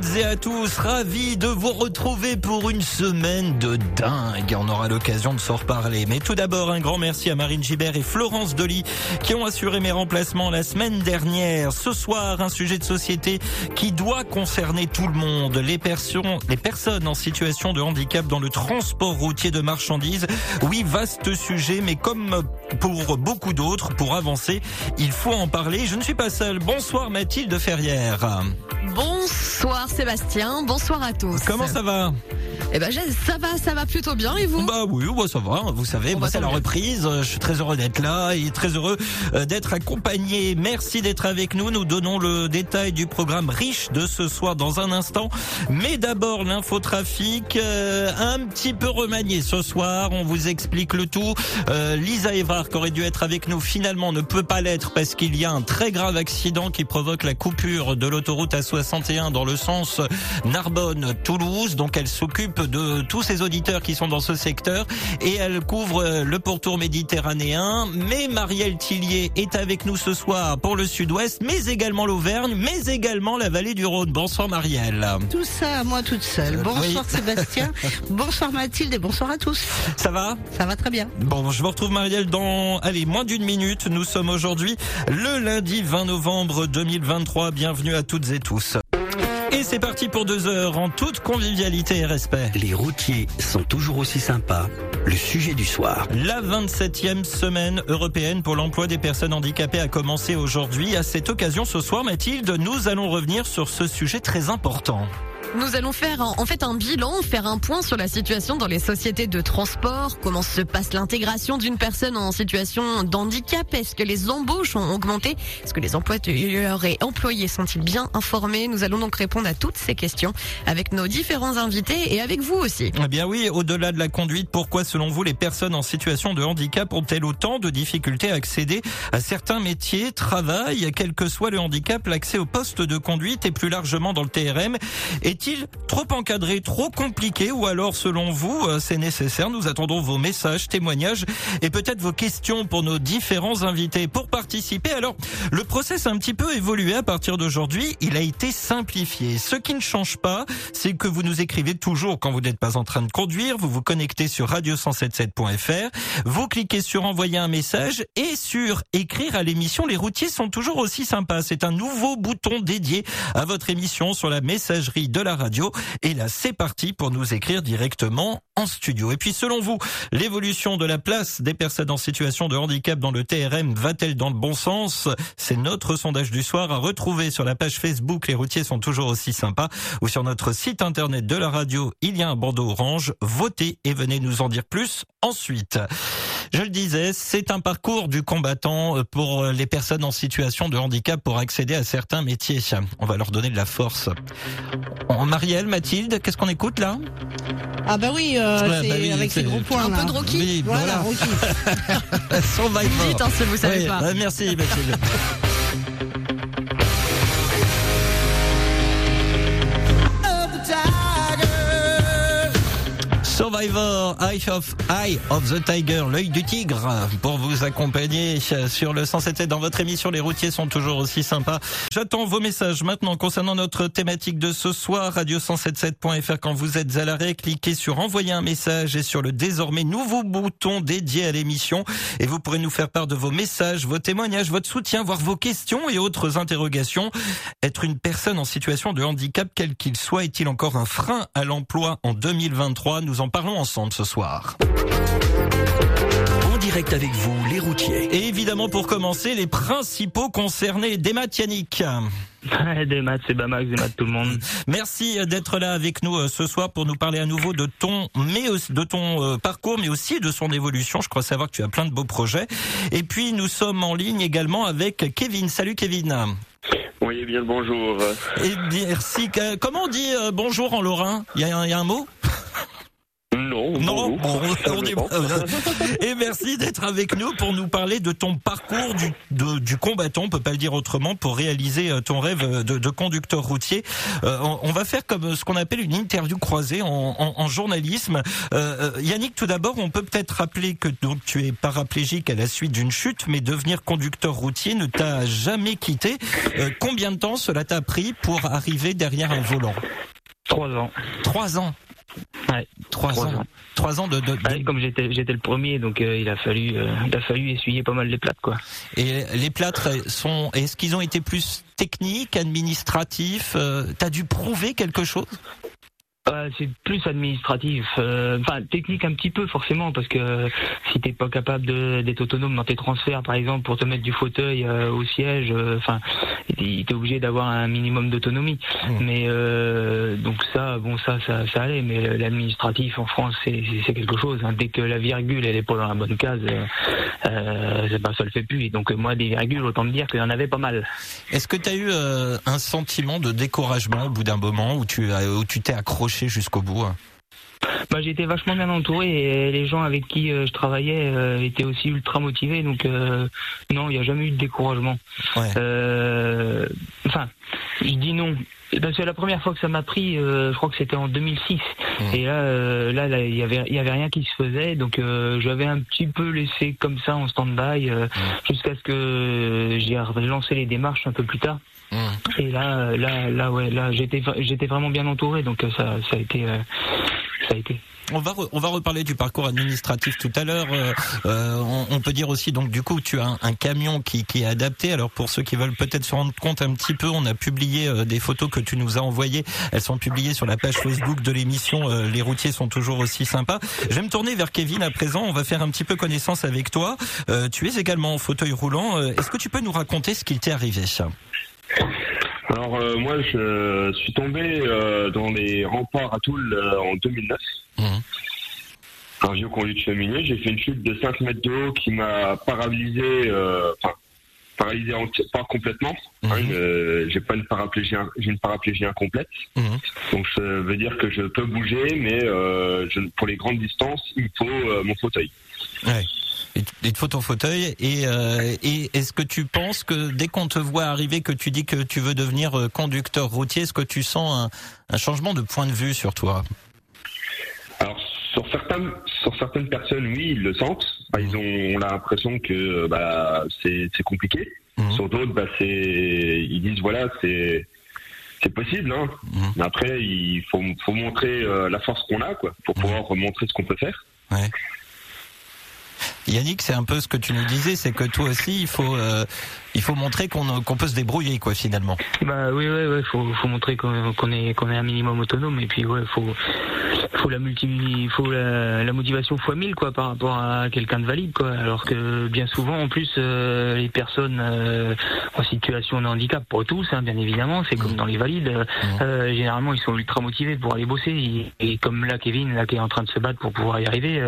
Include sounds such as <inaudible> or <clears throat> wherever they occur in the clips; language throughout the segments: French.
Toutes et à tous, ravi de vous retrouver pour une semaine de dingue. On aura l'occasion de s'en reparler. Mais tout d'abord, un grand merci à Marine Gibert et Florence Dolly qui ont assuré mes remplacements la semaine dernière. Ce soir, un sujet de société qui doit concerner tout le monde. Les, les personnes en situation de handicap dans le transport routier de marchandises. Oui, vaste sujet, mais comme pour beaucoup d'autres, pour avancer, il faut en parler. Je ne suis pas seul. Bonsoir Mathilde Ferrière. Bonsoir Sébastien, bonsoir à tous. Comment ça va? Eh ben ça va, ça va plutôt bien et vous? Bah oui, bah ça va. Vous savez, Bon, moi bah, c'est la reprise. Je suis très heureux d'être là et très heureux euh, d'être accompagné. Merci d'être avec nous. Nous donnons le détail du programme riche de ce soir dans un instant. Mais d'abord l'infotrafic, euh, un petit peu remanié ce soir. On vous explique le tout. Euh, Lisa Evrard, qui aurait dû être avec nous, finalement ne peut pas l'être parce qu'il y a un très grave accident qui provoque la coupure de l'autoroute A61 dans le sens Narbonne-Toulouse. Donc elle s'occupe de tous ces auditeurs qui sont dans ce secteur et elle couvre euh, le pourtour méditerranéen. Mais Marielle Tillier est avec nous ce soir pour le sud-ouest, mais également l'Auvergne, mais également la vallée du Rhône. Bonsoir Marielle. Tout ça à moi toute seule. Euh, Bonsoir oui. Sébastien, <laughs> bonsoir Mathilde et bonsoir à tous. Ça va? Ça va très bien. Bon, je vous retrouve Marielle dans, allez, moins d'une minute. Nous sommes aujourd'hui le lundi 20 novembre 2023. Bienvenue à toutes et tous. C'est parti pour deux heures en toute convivialité et respect. Les routiers sont toujours aussi sympas. Le sujet du soir. La 27e semaine européenne pour l'emploi des personnes handicapées a commencé aujourd'hui. À cette occasion, ce soir, Mathilde, nous allons revenir sur ce sujet très important. Nous allons faire en fait un bilan, faire un point sur la situation dans les sociétés de transport, comment se passe l'intégration d'une personne en situation d'handicap, est-ce que les embauches ont augmenté, est-ce que les employeurs et employés sont-ils bien informés? Nous allons donc répondre à toutes ces questions avec nos différents invités et avec vous aussi. Eh bien oui, au-delà de la conduite, pourquoi selon vous les personnes en situation de handicap ont-elles autant de difficultés à accéder à certains métiers, travail, quel que soit le handicap, l'accès au poste de conduite et plus largement dans le TRM est-il trop encadré, trop compliqué ou alors selon vous euh, c'est nécessaire Nous attendons vos messages, témoignages et peut-être vos questions pour nos différents invités. Pour participer, alors le process a un petit peu évolué à partir d'aujourd'hui, il a été simplifié. Ce qui ne change pas, c'est que vous nous écrivez toujours quand vous n'êtes pas en train de conduire, vous vous connectez sur radio177.fr, vous cliquez sur envoyer un message et sur écrire à l'émission. Les routiers sont toujours aussi sympas. C'est un nouveau bouton dédié à votre émission sur la messagerie de la radio. Et là, c'est parti pour nous écrire directement en studio. Et puis, selon vous, l'évolution de la place des personnes en situation de handicap dans le TRM va-t-elle dans le bon sens? C'est notre sondage du soir à retrouver sur la page Facebook. Les routiers sont toujours aussi sympas ou sur notre site internet de la radio. Il y a un bandeau orange. Votez et venez nous en dire plus ensuite. Je le disais, c'est un parcours du combattant euh, pour les personnes en situation de handicap pour accéder à certains métiers. On va leur donner de la force. En Marielle, Mathilde, qu'est-ce qu'on écoute là? Ah bah oui, euh, Ouais, c'est bah oui, avec ces gros points Un là. peu de Rocky. Oui, Voilà, voilà. Rocky. <laughs> Survivor. Vite, hein, si vous savez Oui, pas. ouais, merci Mathilde. <laughs> Survivor, Eye of, Eye of the Tiger, l'œil du tigre, pour vous accompagner sur le 107 dans votre émission. Les routiers sont toujours aussi sympas. J'attends vos messages maintenant concernant notre thématique de ce soir, radio177.fr. Quand vous êtes à l'arrêt, cliquez sur envoyer un message et sur le désormais nouveau bouton dédié à l'émission. Et vous pourrez nous faire part de vos messages, vos témoignages, votre soutien, voire vos questions et autres interrogations. Être une personne en situation de handicap, quel qu'il soit, est-il encore un frein à l'emploi en 2023 Nous parlons ensemble ce soir. En direct avec vous, les routiers. Et évidemment, pour commencer, les principaux concernés, des Yannick. des maths, c'est Bamax, des maths tout le monde. <laughs> Merci d'être là avec nous euh, ce soir pour nous parler à nouveau de ton, mais aussi de ton euh, parcours, mais aussi de son évolution. Je crois savoir que tu as plein de beaux projets. Et puis nous sommes en ligne également avec Kevin. Salut Kevin. Oui, bien le bonjour. Et merci. Que- Comment on dit euh, bonjour en lorrain? Il y, y a un mot? <laughs> Non, <laughs> Non, bonjour. on dit- Simplement. Et merci d'être avec nous pour nous parler de ton parcours du, de- du combattant, on peut pas le dire autrement, pour réaliser euh, ton rêve de, de conducteur routier. Euh, on, on va faire comme ce qu'on appelle une interview croisée en, en- en journalisme. Euh, euh, Yannick, tout d'abord, on peut peut-être rappeler que donc tu es paraplégique à la suite d'une chute, mais devenir conducteur routier ne t'a jamais quitté. Euh, combien de temps cela t'a pris pour arriver derrière un volant? Trois ans. Trois ans. Ouais. Trois, Trois ans. ans. Trois ans de, de- de- Ouais, comme j'étais j'étais le premier, donc euh, il a fallu euh, il a fallu essuyer pas mal les plates quoi. Et les plâtres sont. Est-ce qu'ils ont été plus techniques, administratifs euh, T'as dû prouver quelque chose? Ouais, c'est plus administratif, euh, enfin technique un petit peu forcément parce que si t'es pas capable d'être autonome dans tes transferts par exemple pour te mettre du fauteuil euh, au siège, euh, enfin t'es obligé d'avoir un minimum d'autonomie. Mmh. Mais donc ça, bon ça, ça, ça allait. Mais l'administratif en France c'est quelque chose. hein. Dès que la virgule elle est pas dans la bonne case, pas ça le fait plus. Et donc moi des virgules autant me dire qu'il y en avait pas mal. Est-ce que tu as eu un sentiment de découragement au bout d'un moment où tu où tu t'es accroché jusqu'au bout Bah, j'étais vachement bien entouré et les gens avec qui euh, je travaillais euh, étaient aussi ultra motivés. Donc euh, non, il n'y a jamais eu de découragement. Ouais. Euh, enfin, je dis non. Parce que la première fois que ça m'a pris, je crois que c'était en 2006. Mmh. Et là, là, il y avait, il y avait rien qui se faisait. Donc, j'avais un petit peu laissé comme ça en stand-by euh, jusqu'à ce que j'ai relancé les démarches un peu plus tard. Mmh. Et là, là, là, ouais, là, j'étais, j'étais vraiment bien entouré. Donc, ça, ça a été, On va on va reparler du parcours administratif tout à l'heure. Euh, euh, on, peut dire aussi donc du coup tu as un, camion qui, est adapté. Alors pour ceux qui veulent peut-être se rendre compte un petit peu, on a publié euh, des photos que tu nous as envoyées. Elles sont publiées sur la page Facebook de l'émission. Les routiers sont toujours aussi sympas. Je vais me tourner vers Kevin à présent. On va faire un petit peu connaissance avec toi. Tu es également en fauteuil roulant. Est-ce que tu peux nous raconter ce qu'il t'est arrivé? Alors euh, moi je suis tombé euh, dans les remparts à Toul euh, en 2009. Mhm. Un vieux conduit de cheminée, j'ai fait une chute de 5 mètres de haut qui m'a paralysé, enfin paralysé pas complètement. Mhm. hein, j'ai pas une paraplégie, j'ai une paraplégie incomplète. Mhm. Donc ça veut dire que je peux bouger, mais je, pour les grandes distances, il faut mon fauteuil. Ouais. Il te faut ton fauteuil. Et, euh, et est-ce que tu penses que dès qu'on te voit arriver, que tu dis que tu veux devenir euh, conducteur routier, est-ce que tu sens un, un changement de point de vue sur toi? Alors sur certaines sur certaines personnes, oui, ils le sentent. Bah, ils ont l'impression que bah, c'est compliqué. Mhm. Sur d'autres, bah, ils disent voilà, c'est c'est possible. Hein. Mhm. Mais après, il faut faut montrer euh, la force qu'on a, quoi, pour Mhm. pouvoir montrer ce qu'on peut faire. Yannick, c'est un peu ce que tu nous disais, c'est que toi aussi, il faut, euh, il faut montrer qu'on peut se débrouiller, quoi, finalement. Bah oui, ouais, ouais, faut, faut montrer qu'on qu'on est, qu'on est un minimum autonome et puis ouais, faut, faut la multi, faut la, la motivation fois 1000 quoi par rapport à quelqu'un de valide quoi. Alors que bien souvent, en plus, euh, les personnes euh, en situation de handicap pour tous, hein, bien évidemment, c'est comme dans les valides. euh, euh, généralement, ils sont ultra motivés pour aller bosser et, et comme là, Kevin, là qui est en train de se battre pour pouvoir y arriver,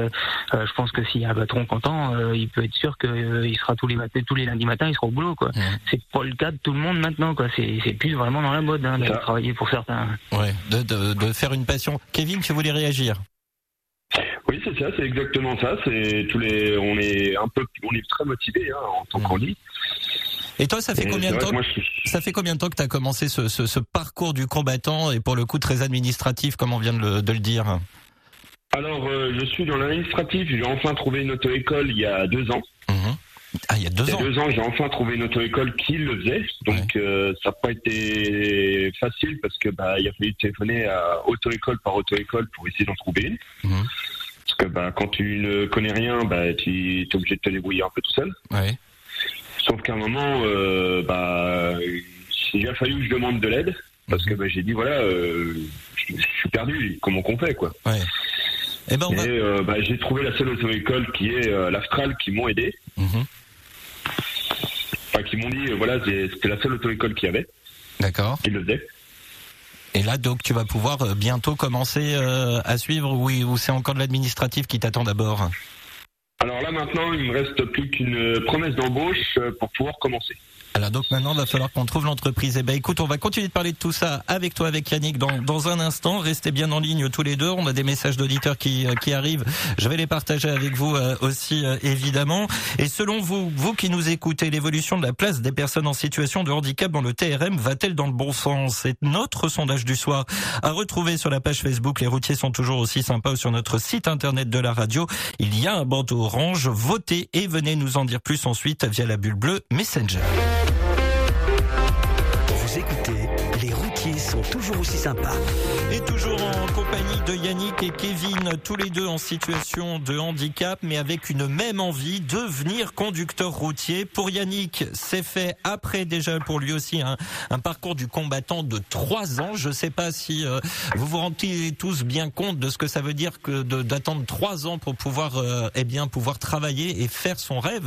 je pense que s'il y a un patron content, il peut être sûr qu'il sera tous les matins, tous les lundis matins, il sera au boulot quoi Mhm. c'est pas le cas de tout le monde maintenant quoi c'est plus vraiment dans la mode hein, d'aller Ça. travailler pour certains Ouais, de, de, de faire une passion. Kevin, tu voulais réagir Oui, c'est ça, c'est exactement ça. C'est tous les, on est un peu, on est très motivé hein, en tant Mhm. qu'envie. Et toi, ça fait Et combien de temps je Ça fait combien de temps que tu as commencé ce, ce, ce parcours du combattant et pour le coup très administratif, comme on vient de le, de le dire? Alors, euh, je suis dans l'administratif. J'ai enfin trouvé une auto-école il y a deux ans. Mhm. Ah, il y a deux Il y a ans. deux ans, j'ai enfin trouvé une auto-école qui le faisait. Donc, euh, ça n'a pas été facile parce que bah, il a fallu téléphoner à auto-école par auto-école pour essayer d'en trouver une. Mhm. Parce que bah, quand tu ne connais rien, bah, tu es obligé de te débrouiller un peu tout seul. Ouais. Sauf qu'à un moment, euh, bah, il a fallu que je demande de l'aide parce que bah, j'ai dit voilà, euh, je, je suis perdu. Comment qu'on fait quoi? Ouais. Eh ben, on va. Et euh, bah, j'ai trouvé la seule auto-école qui est l'Astral qui m'ont aidé. Mhm. Enfin, qui m'ont dit euh, voilà, c'était la seule auto-école qu'il y avait, D'accord. qui le faisait. Et là, donc, tu vas pouvoir euh, bientôt commencer euh, à suivre ou, ou c'est encore de l'administratif qui t'attend d'abord? Alors là maintenant, il me reste plus qu'une promesse d'embauche pour pouvoir commencer. Alors donc maintenant, il va falloir qu'on trouve l'entreprise. Eh ben écoute, on va continuer de parler de tout ça avec toi, avec Yannick, dans, dans un instant. Restez bien en ligne tous les deux. On a des messages d'auditeurs qui, euh, qui arrivent. Je vais les partager avec vous euh, aussi, euh, évidemment. Et selon vous, vous qui nous écoutez, l'évolution de la place des personnes en situation de handicap dans le TRM va-t-elle dans le bon sens? C'est notre sondage du soir à retrouver sur la page Facebook. Les routiers sont toujours aussi sympas ou sur notre site internet de la radio. Il y a un bandeau orange. Votez et venez nous en dire plus ensuite via la bulle bleue Messenger. Toujours de Yannick et Kevin, tous les deux en situation de handicap, mais avec une même envie, devenir conducteur routier. Pour Yannick, c'est fait après déjà pour lui aussi un, un parcours du combattant de trois ans. Je ne sais pas si euh, vous vous rendez tous bien compte de ce que ça veut dire que d'attendre trois ans pour pouvoir, euh, eh bien, pouvoir travailler et faire son rêve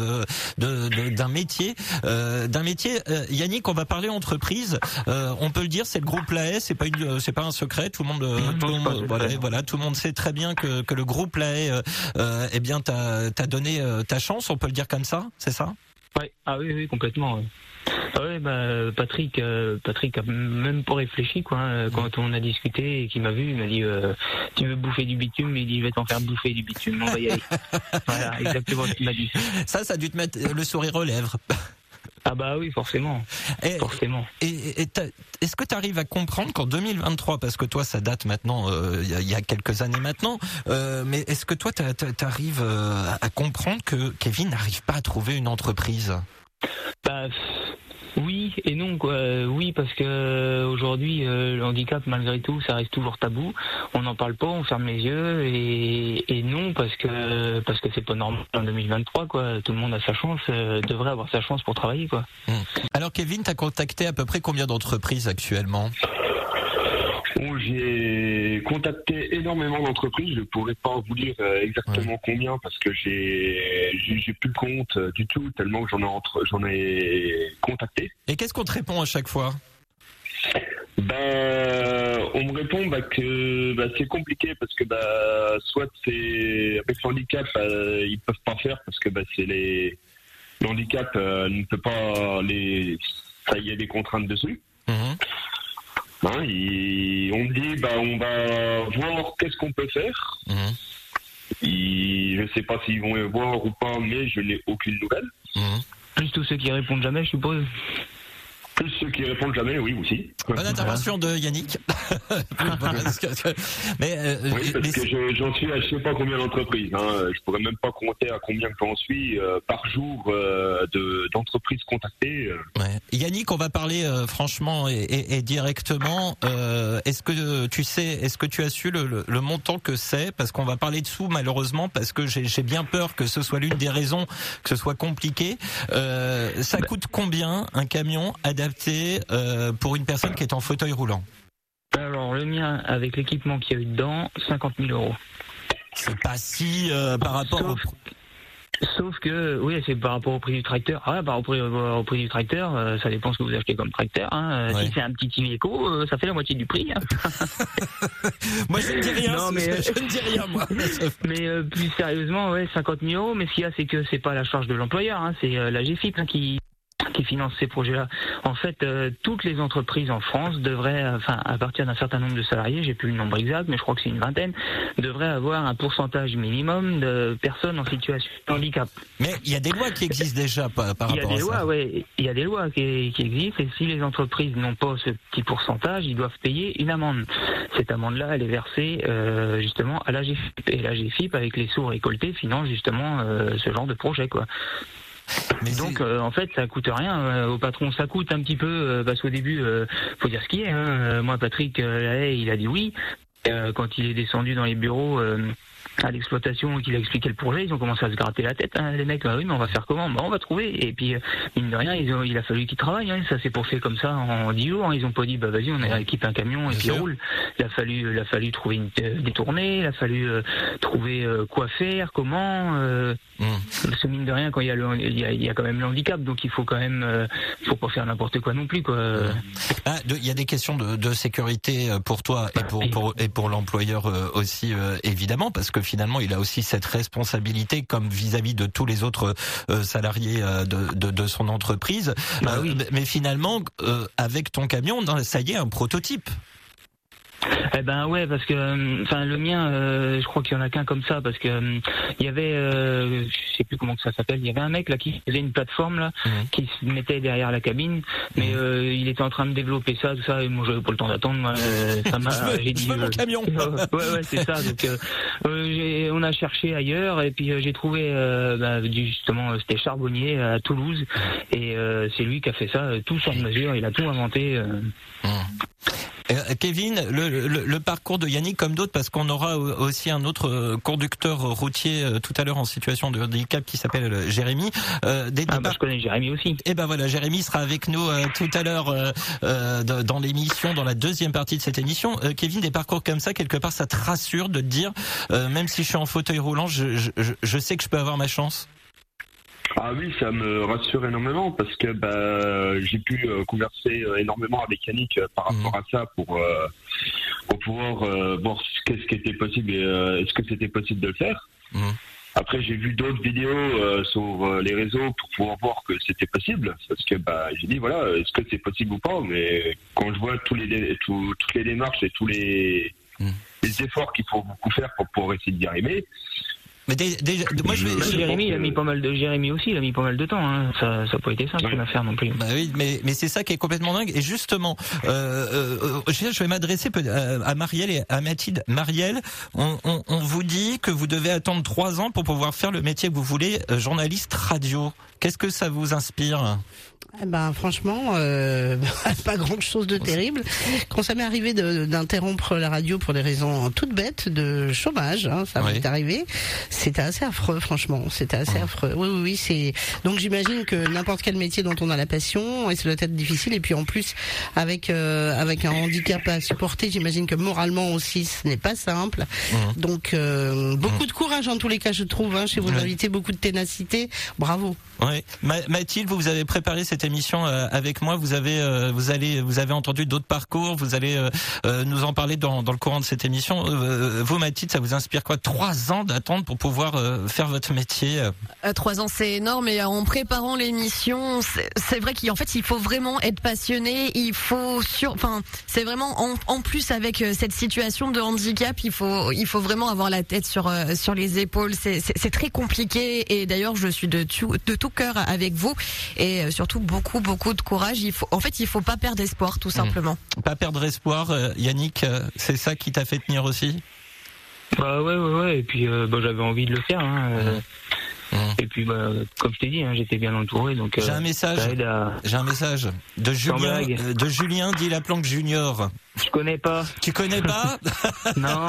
euh, d'un métier, euh, d'un métier. Euh, Yannick, on va parler entreprise. Euh, on peut le dire, c'est le groupe LAE, c'est pas une, c'est pas un secret. Tout le monde, euh, tout le monde- voilà, voilà, tout le monde sait très bien que, que le groupe LAE, euh, euh, eh bien, t'a t'a donné euh, ta chance. On peut le dire comme ça, c'est ça? Ouais. Ah oui, oui, complètement. ouais. Ah ouais, bah, Patrick, euh, Patrick a même pas réfléchi quoi. hein, Quand on a discuté et qu'il m'a vu, il m'a dit euh, tu veux bouffer du bitume, il dit je vais t'en faire bouffer du bitume, on va y aller. <laughs> voilà, exactement ce qu'il m'a dit. Ça, ça a dû te mettre le sourire aux lèvres. Ah bah oui, forcément, Et, forcément. et- est-ce que tu arrives à comprendre qu'en 2023, parce que toi ça date maintenant, euh, il y, a- il y a quelques années maintenant, euh, mais est-ce que toi tu arrives à comprendre que Kevin n'arrive pas à trouver une entreprise? Bah, oui et non quoi. Euh, Oui parce que euh, aujourd'hui euh, le handicap malgré tout ça reste toujours tabou. On n'en parle pas, on ferme les yeux et, et non parce que parce que c'est pas normal en 2023 quoi. Tout le monde a sa chance, devrait avoir sa chance pour travailler quoi. Alors Kevin, t'as contacté à peu près combien d'entreprises actuellement? J'ai contacté énormément d'entreprises. Je ne pourrais pas vous dire euh, exactement combien parce que j'ai plus le compte euh, du tout tellement que j'en ai entre j'en ai contacté. Et qu'est-ce qu'on te répond à chaque fois? Ben, on me répond bah, que bah, c'est compliqué parce que bah, soit c'est avec le handicap euh, ils peuvent pas faire parce que bah, c'est les le handicap euh, ne peut pas les ça y a des contraintes dessus. Hein, on me dit bah on va voir qu'est-ce qu'on peut faire. Mhm. Je sais pas s'ils vont le voir ou pas, mais je n'ai aucune nouvelle. Mhm. Plus tous ceux qui répondent jamais, je suppose. Plus ceux qui répondent jamais, oui aussi. Bonne intervention de Yannick. <laughs> mais euh, Oui, parce mais que je- j'en suis à je sais pas combien d'entreprises. Hein. Je pourrais même pas compter à combien que j'en suis euh, par jour euh, de- d'entreprises contactées. euh. Ouais. Yannick, on va parler euh, franchement et, et- et directement. Euh, est-ce que tu sais, est-ce que tu as su le, le- le montant que c'est? Parce qu'on va parler de sous malheureusement, parce que j'ai bien peur que ce soit l'une des raisons que ce soit compliqué. Euh, ça Bah. coûte combien un camion adapté euh, pour une personne qui est en fauteuil roulant Alors le mien avec l'équipement qu'il y a eu dedans, 50 000 euros. C'est pas si euh, par rapport. au- Sauf, sauf que, oui, c'est par rapport au prix du tracteur. Ah, par rapport au, prix du tracteur, euh, ça dépend ce que vous achetez comme tracteur. Hein. Ouais. Si c'est un petit Iveco, euh, ça fait la moitié du prix. hein. <laughs> Moi, je ne dis rien. Non, mais- je ne dis rien moi. <laughs> Mais plus sérieusement, ouais, 50 000 euros. Mais ce qu'il y a, c'est que c'est pas la charge de l'employeur, hein, c'est la GFIP qui qui finance ces projets-là. En fait, euh, toutes les entreprises en France devraient, euh, enfin, à partir d'un certain nombre de salariés, j'ai plus le nombre exact, mais je crois que c'est une vingtaine, devraient avoir un pourcentage minimum de personnes en situation de handicap. Mais il y a des lois qui existent déjà par, par Il y a rapport des à ça. lois, ouais, il y a des lois qui, qui existent, et si les entreprises n'ont pas ce petit pourcentage, ils doivent payer une amende. Cette amende-là, elle est versée euh, justement à la GFIP, et la GFIP, avec les sous récoltés, finance justement euh, ce genre de projet, quoi. Mais Donc euh, en fait ça coûte rien euh, au patron ça coûte un petit peu euh, parce qu'au début euh, faut dire ce qui est hein. Moi Patrick euh, Lahaye, il a dit oui Euh, quand il est descendu dans les bureaux euh, à l'exploitation et qu'il a expliqué le projet ils ont commencé à se gratter la tête hein, les mecs Ah oui mais on va faire comment? Bah, on va trouver et puis euh, mine de rien ils ont, il a fallu qu'ils travaillent hein. ça s'est fait comme ça en 10 jours hein. ils ont pas dit bah vas-y on a équipé un camion et puis roule il a fallu il a fallu trouver une, euh, des tournées il a fallu euh, trouver euh, quoi faire comment euh, Hum. ce mine de rien, quand il y a le, il y a, il y a quand même le handicap, donc il faut quand même, faut pas faire n'importe quoi non plus, quoi. Ah, il y a des questions de, de sécurité pour toi et pour, pour et pour l'employeur aussi évidemment parce que finalement il a aussi cette responsabilité comme vis-à-vis de tous les autres euh, salariés euh, de, de, de son entreprise. Bah Euh, oui. mais- Mais finalement euh, avec ton camion, ça y est, un prototype. Eh ben ouais, parce que, euh, enfin, le mien, euh, je crois qu'il y en a qu'un comme ça, parce que euh, il y avait, euh, je sais plus comment que ça s'appelle, il y avait un mec là qui faisait une plateforme là, Mhm. qui se mettait derrière la cabine, mais euh, il était en train de développer ça, tout ça, et moi j'avais pas le temps d'attendre, moi, <laughs> ça m'a, j'ai dit, mon camion. <laughs> ouais, ouais, c'est ça. Donc, on a cherché ailleurs, et puis j'ai trouvé, bah, justement, c'était Charbonnier à Toulouse, et c'est lui qui a fait ça, tout sur mesure, il a tout inventé. Euh, Kevin, le, le, le parcours de Yannick comme d'autres, parce qu'on aura au- aussi un autre euh, conducteur routier euh, tout à l'heure en situation de handicap qui s'appelle euh, Jérémy. Euh, des, Ah, bah, je connais Jérémy aussi. Eh ben voilà, Jérémy sera avec nous euh, tout à l'heure euh, dans l'émission, dans la deuxième partie de cette émission. Kevin, des parcours comme ça, quelque part, ça te rassure de te dire, même si je suis en fauteuil roulant, je, je, je- je sais que je peux avoir ma chance? Ah oui, ça me rassure énormément parce que bah, j'ai pu euh, converser euh, énormément avec Yannick euh, par rapport à ça pour, euh, pour pouvoir euh, voir ce qu'est-ce qui était possible et euh, est-ce que c'était possible de le faire. Mhm. Après, j'ai vu d'autres vidéos euh, sur les réseaux pour pouvoir voir que c'était possible. Parce que bah, j'ai dit, voilà, est-ce que c'est possible ou pas Mais quand je vois tous les, dé- tout- toutes les démarches et tous les, Mhm. les efforts qu'il faut beaucoup faire pour pouvoir essayer d'y arriver, Mais dé- déjà, moi je vais. Je- Jérémy, il a mis pas mal de Jérémy aussi, il a mis pas mal de temps. Hein. Ça, ça n'a pas été simple Ouais. comme affaire non plus. Bah oui, mais mais c'est ça qui est complètement dingue. Et justement, euh, euh, euh, je vais m'adresser euh, à Marielle et à Mathilde. Marielle, on, on, on vous dit que vous devez attendre trois ans pour pouvoir faire le métier que vous voulez, euh, journaliste radio. Qu'est-ce que ça vous inspire Eh ben franchement, euh, <laughs> pas grand chose de terrible. Quand ça m'est arrivé de- d'interrompre la radio pour des raisons toutes bêtes de chômage, hein, ça Oui. m'est arrivé, c'était assez affreux, franchement. C'était assez affreux. Oui, oui, oui. C'est donc j'imagine que n'importe quel métier dont on a la passion, et ça doit être difficile. Et puis en plus, avec euh, avec un handicap à supporter, j'imagine que moralement aussi, ce n'est pas simple. Donc euh, beaucoup de courage en tous les cas, je trouve, hein, chez vos invités, beaucoup de ténacité. Bravo. Ouais. Ma- Mathilde, vous avez préparé cette émission euh, avec moi. Vous avez, vous allez, vous avez entendu d'autres parcours. Vous allez nous en parler dans, dans le courant de cette émission. Vous, Mathilde, ça vous inspire quoi? Trois ans d'attente pour pouvoir euh, faire votre métier. euh. Euh, Trois ans, c'est énorme. Et en préparant l'émission, c'est vrai qu'en fait, il faut vraiment être passionné. Il faut sur, enfin, c'est vraiment en, en plus avec euh, cette situation de handicap, il faut, il faut vraiment avoir la tête sur euh, sur les épaules. C'est- très compliqué. Et d'ailleurs, je suis de tout, de tout cœur avec vous et euh, surtout beaucoup, beaucoup de courage. Il faut, en fait, il faut pas perdre espoir, tout simplement. Pas perdre espoir, euh, Yannick. euh, c'est ça qui t'a fait tenir aussi? Bah ouais, ouais, ouais. Et puis euh, bah, j'avais envie de le faire. Hein. euh. Et puis bah, comme je t'ai dit, hein, j'étais bien entouré, donc euh, J'ai un message. aide à. J'ai un message de Julien, blague. euh, de Julien dit la planque junior. Je connais pas. Tu connais pas <laughs> Non.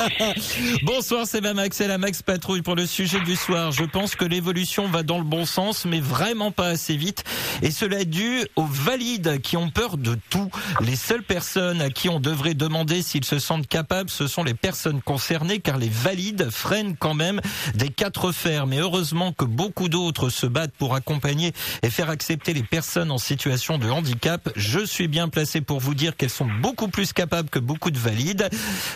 Bonsoir, c'est Max et la Max Patrouille pour le sujet du soir. Je pense que l'évolution va dans le bon sens, mais vraiment pas assez vite. Et cela est dû aux valides qui ont peur de tout. Les seules personnes à qui on devrait demander s'ils se sentent capables, ce sont les personnes concernées, car les valides freinent quand même des quatre fers. Mais heureusement que beaucoup d'autres se battent pour accompagner et faire accepter les personnes en situation de handicap. Je suis bien placé pour vous dire qu'elles sont beaucoup plus capables que beaucoup de valides.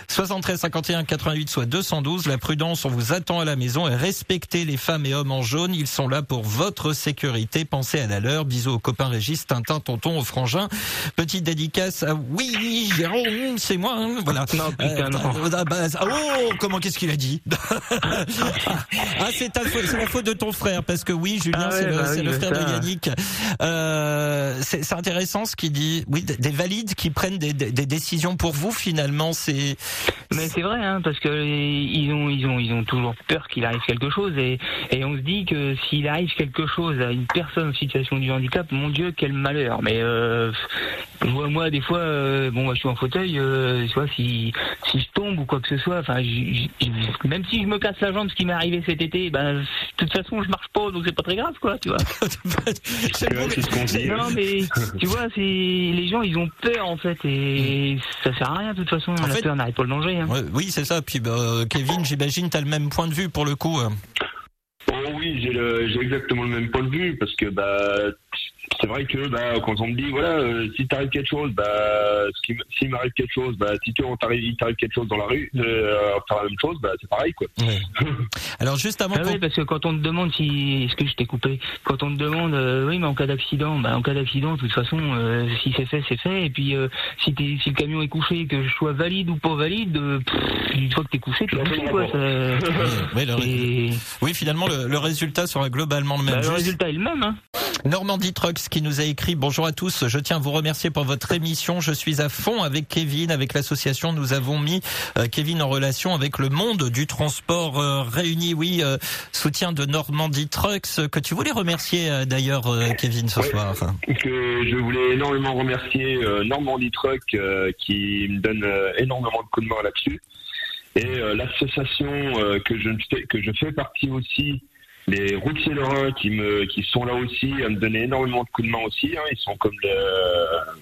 73 51 88 soit 212. La prudence, on vous attend à la maison et respectez les femmes et hommes en jaune. Ils sont là pour votre sécurité. Pensez à la leur. Bisous aux copains Régis, Tintin, Tonton, aux frangins. Petite dédicace à oui, Jérôme, c'est moi. hein, voilà. Non, putain, non. ah, bah, oh, comment qu'est-ce qu'il a dit? <laughs> Ah, c'est la faute de ton frère parce que oui, Julien, Ah c'est le, bah oui, le frère de Yannick. Euh, c'est intéressant ce qu'il dit. Oui, des valides qui prennent des, des- des décisions pour vous finalement, c'est Mais c'est vrai, hein, parce que ils ont, ils ont, ils ont toujours peur qu'il arrive quelque chose, et, et on se dit que s'il arrive quelque chose à une personne en situation de handicap, mon Dieu, quel malheur. Mais euh, moi, moi, des fois, euh, bon, moi, je suis en fauteuil, euh, tu vois, si, si je tombe ou quoi que ce soit, enfin, même si je me casse la jambe, ce qui m'est arrivé cet été, ben, de toute façon, je marche pas, donc c'est pas très grave, quoi, tu vois. <laughs> C'est ce qu'on dit. Non, mais tu vois, c'est les gens, ils ont peur en fait, et ça sert à rien. De toute façon, En la fait- peur n'arrête pas le danger. Hein. Ouais, oui, c'est ça. Puis bah, euh, Kevin, j'imagine, t'as le même point de vue pour le coup. euh. Oh oui, oui, j'ai le- j'ai exactement le même point de vue parce que bah c'est vrai que bah quand on me dit voilà euh, si t'arrive quelque chose bah s'il m'arrive quelque chose bah si tu on t'arrive il t'arrive quelque chose dans la rue euh, faire la même chose bah c'est pareil quoi. <laughs> Alors juste avant Ah oui, parce que quand on te demande si, est-ce que je t'ai coupé, quand on te demande, euh, oui, mais en cas d'accident, bah en cas d'accident, de toute façon, euh, si c'est fait, c'est fait. Et puis euh, si, t'es, si le camion est couché, que je sois valide ou pas valide, euh, pff, une fois que t'es couché, t'es couché quoi. Ça, <laughs> Oui, le- et, oui, finalement, le, le résultat sera globalement le même. bah, le Juste- résultat est le même. Hein. Normandie Trucks qui nous a écrit Bonjour à tous, je tiens à vous remercier pour votre émission. Je suis à fond avec Kevin, avec l'association. Nous avons mis euh, Kevin en relation avec le monde du transport euh, réuni. Oui, euh, soutien de Normandie Trucks que tu voulais remercier d'ailleurs, Kevin, ce soir. que je voulais énormément remercier Normandie Truck euh, qui me donne énormément de coups de main là-dessus et l'association je que je fais partie aussi les routiers lorrains qui me qui sont là aussi à me donner énormément de coups de main aussi hein, ils sont comme le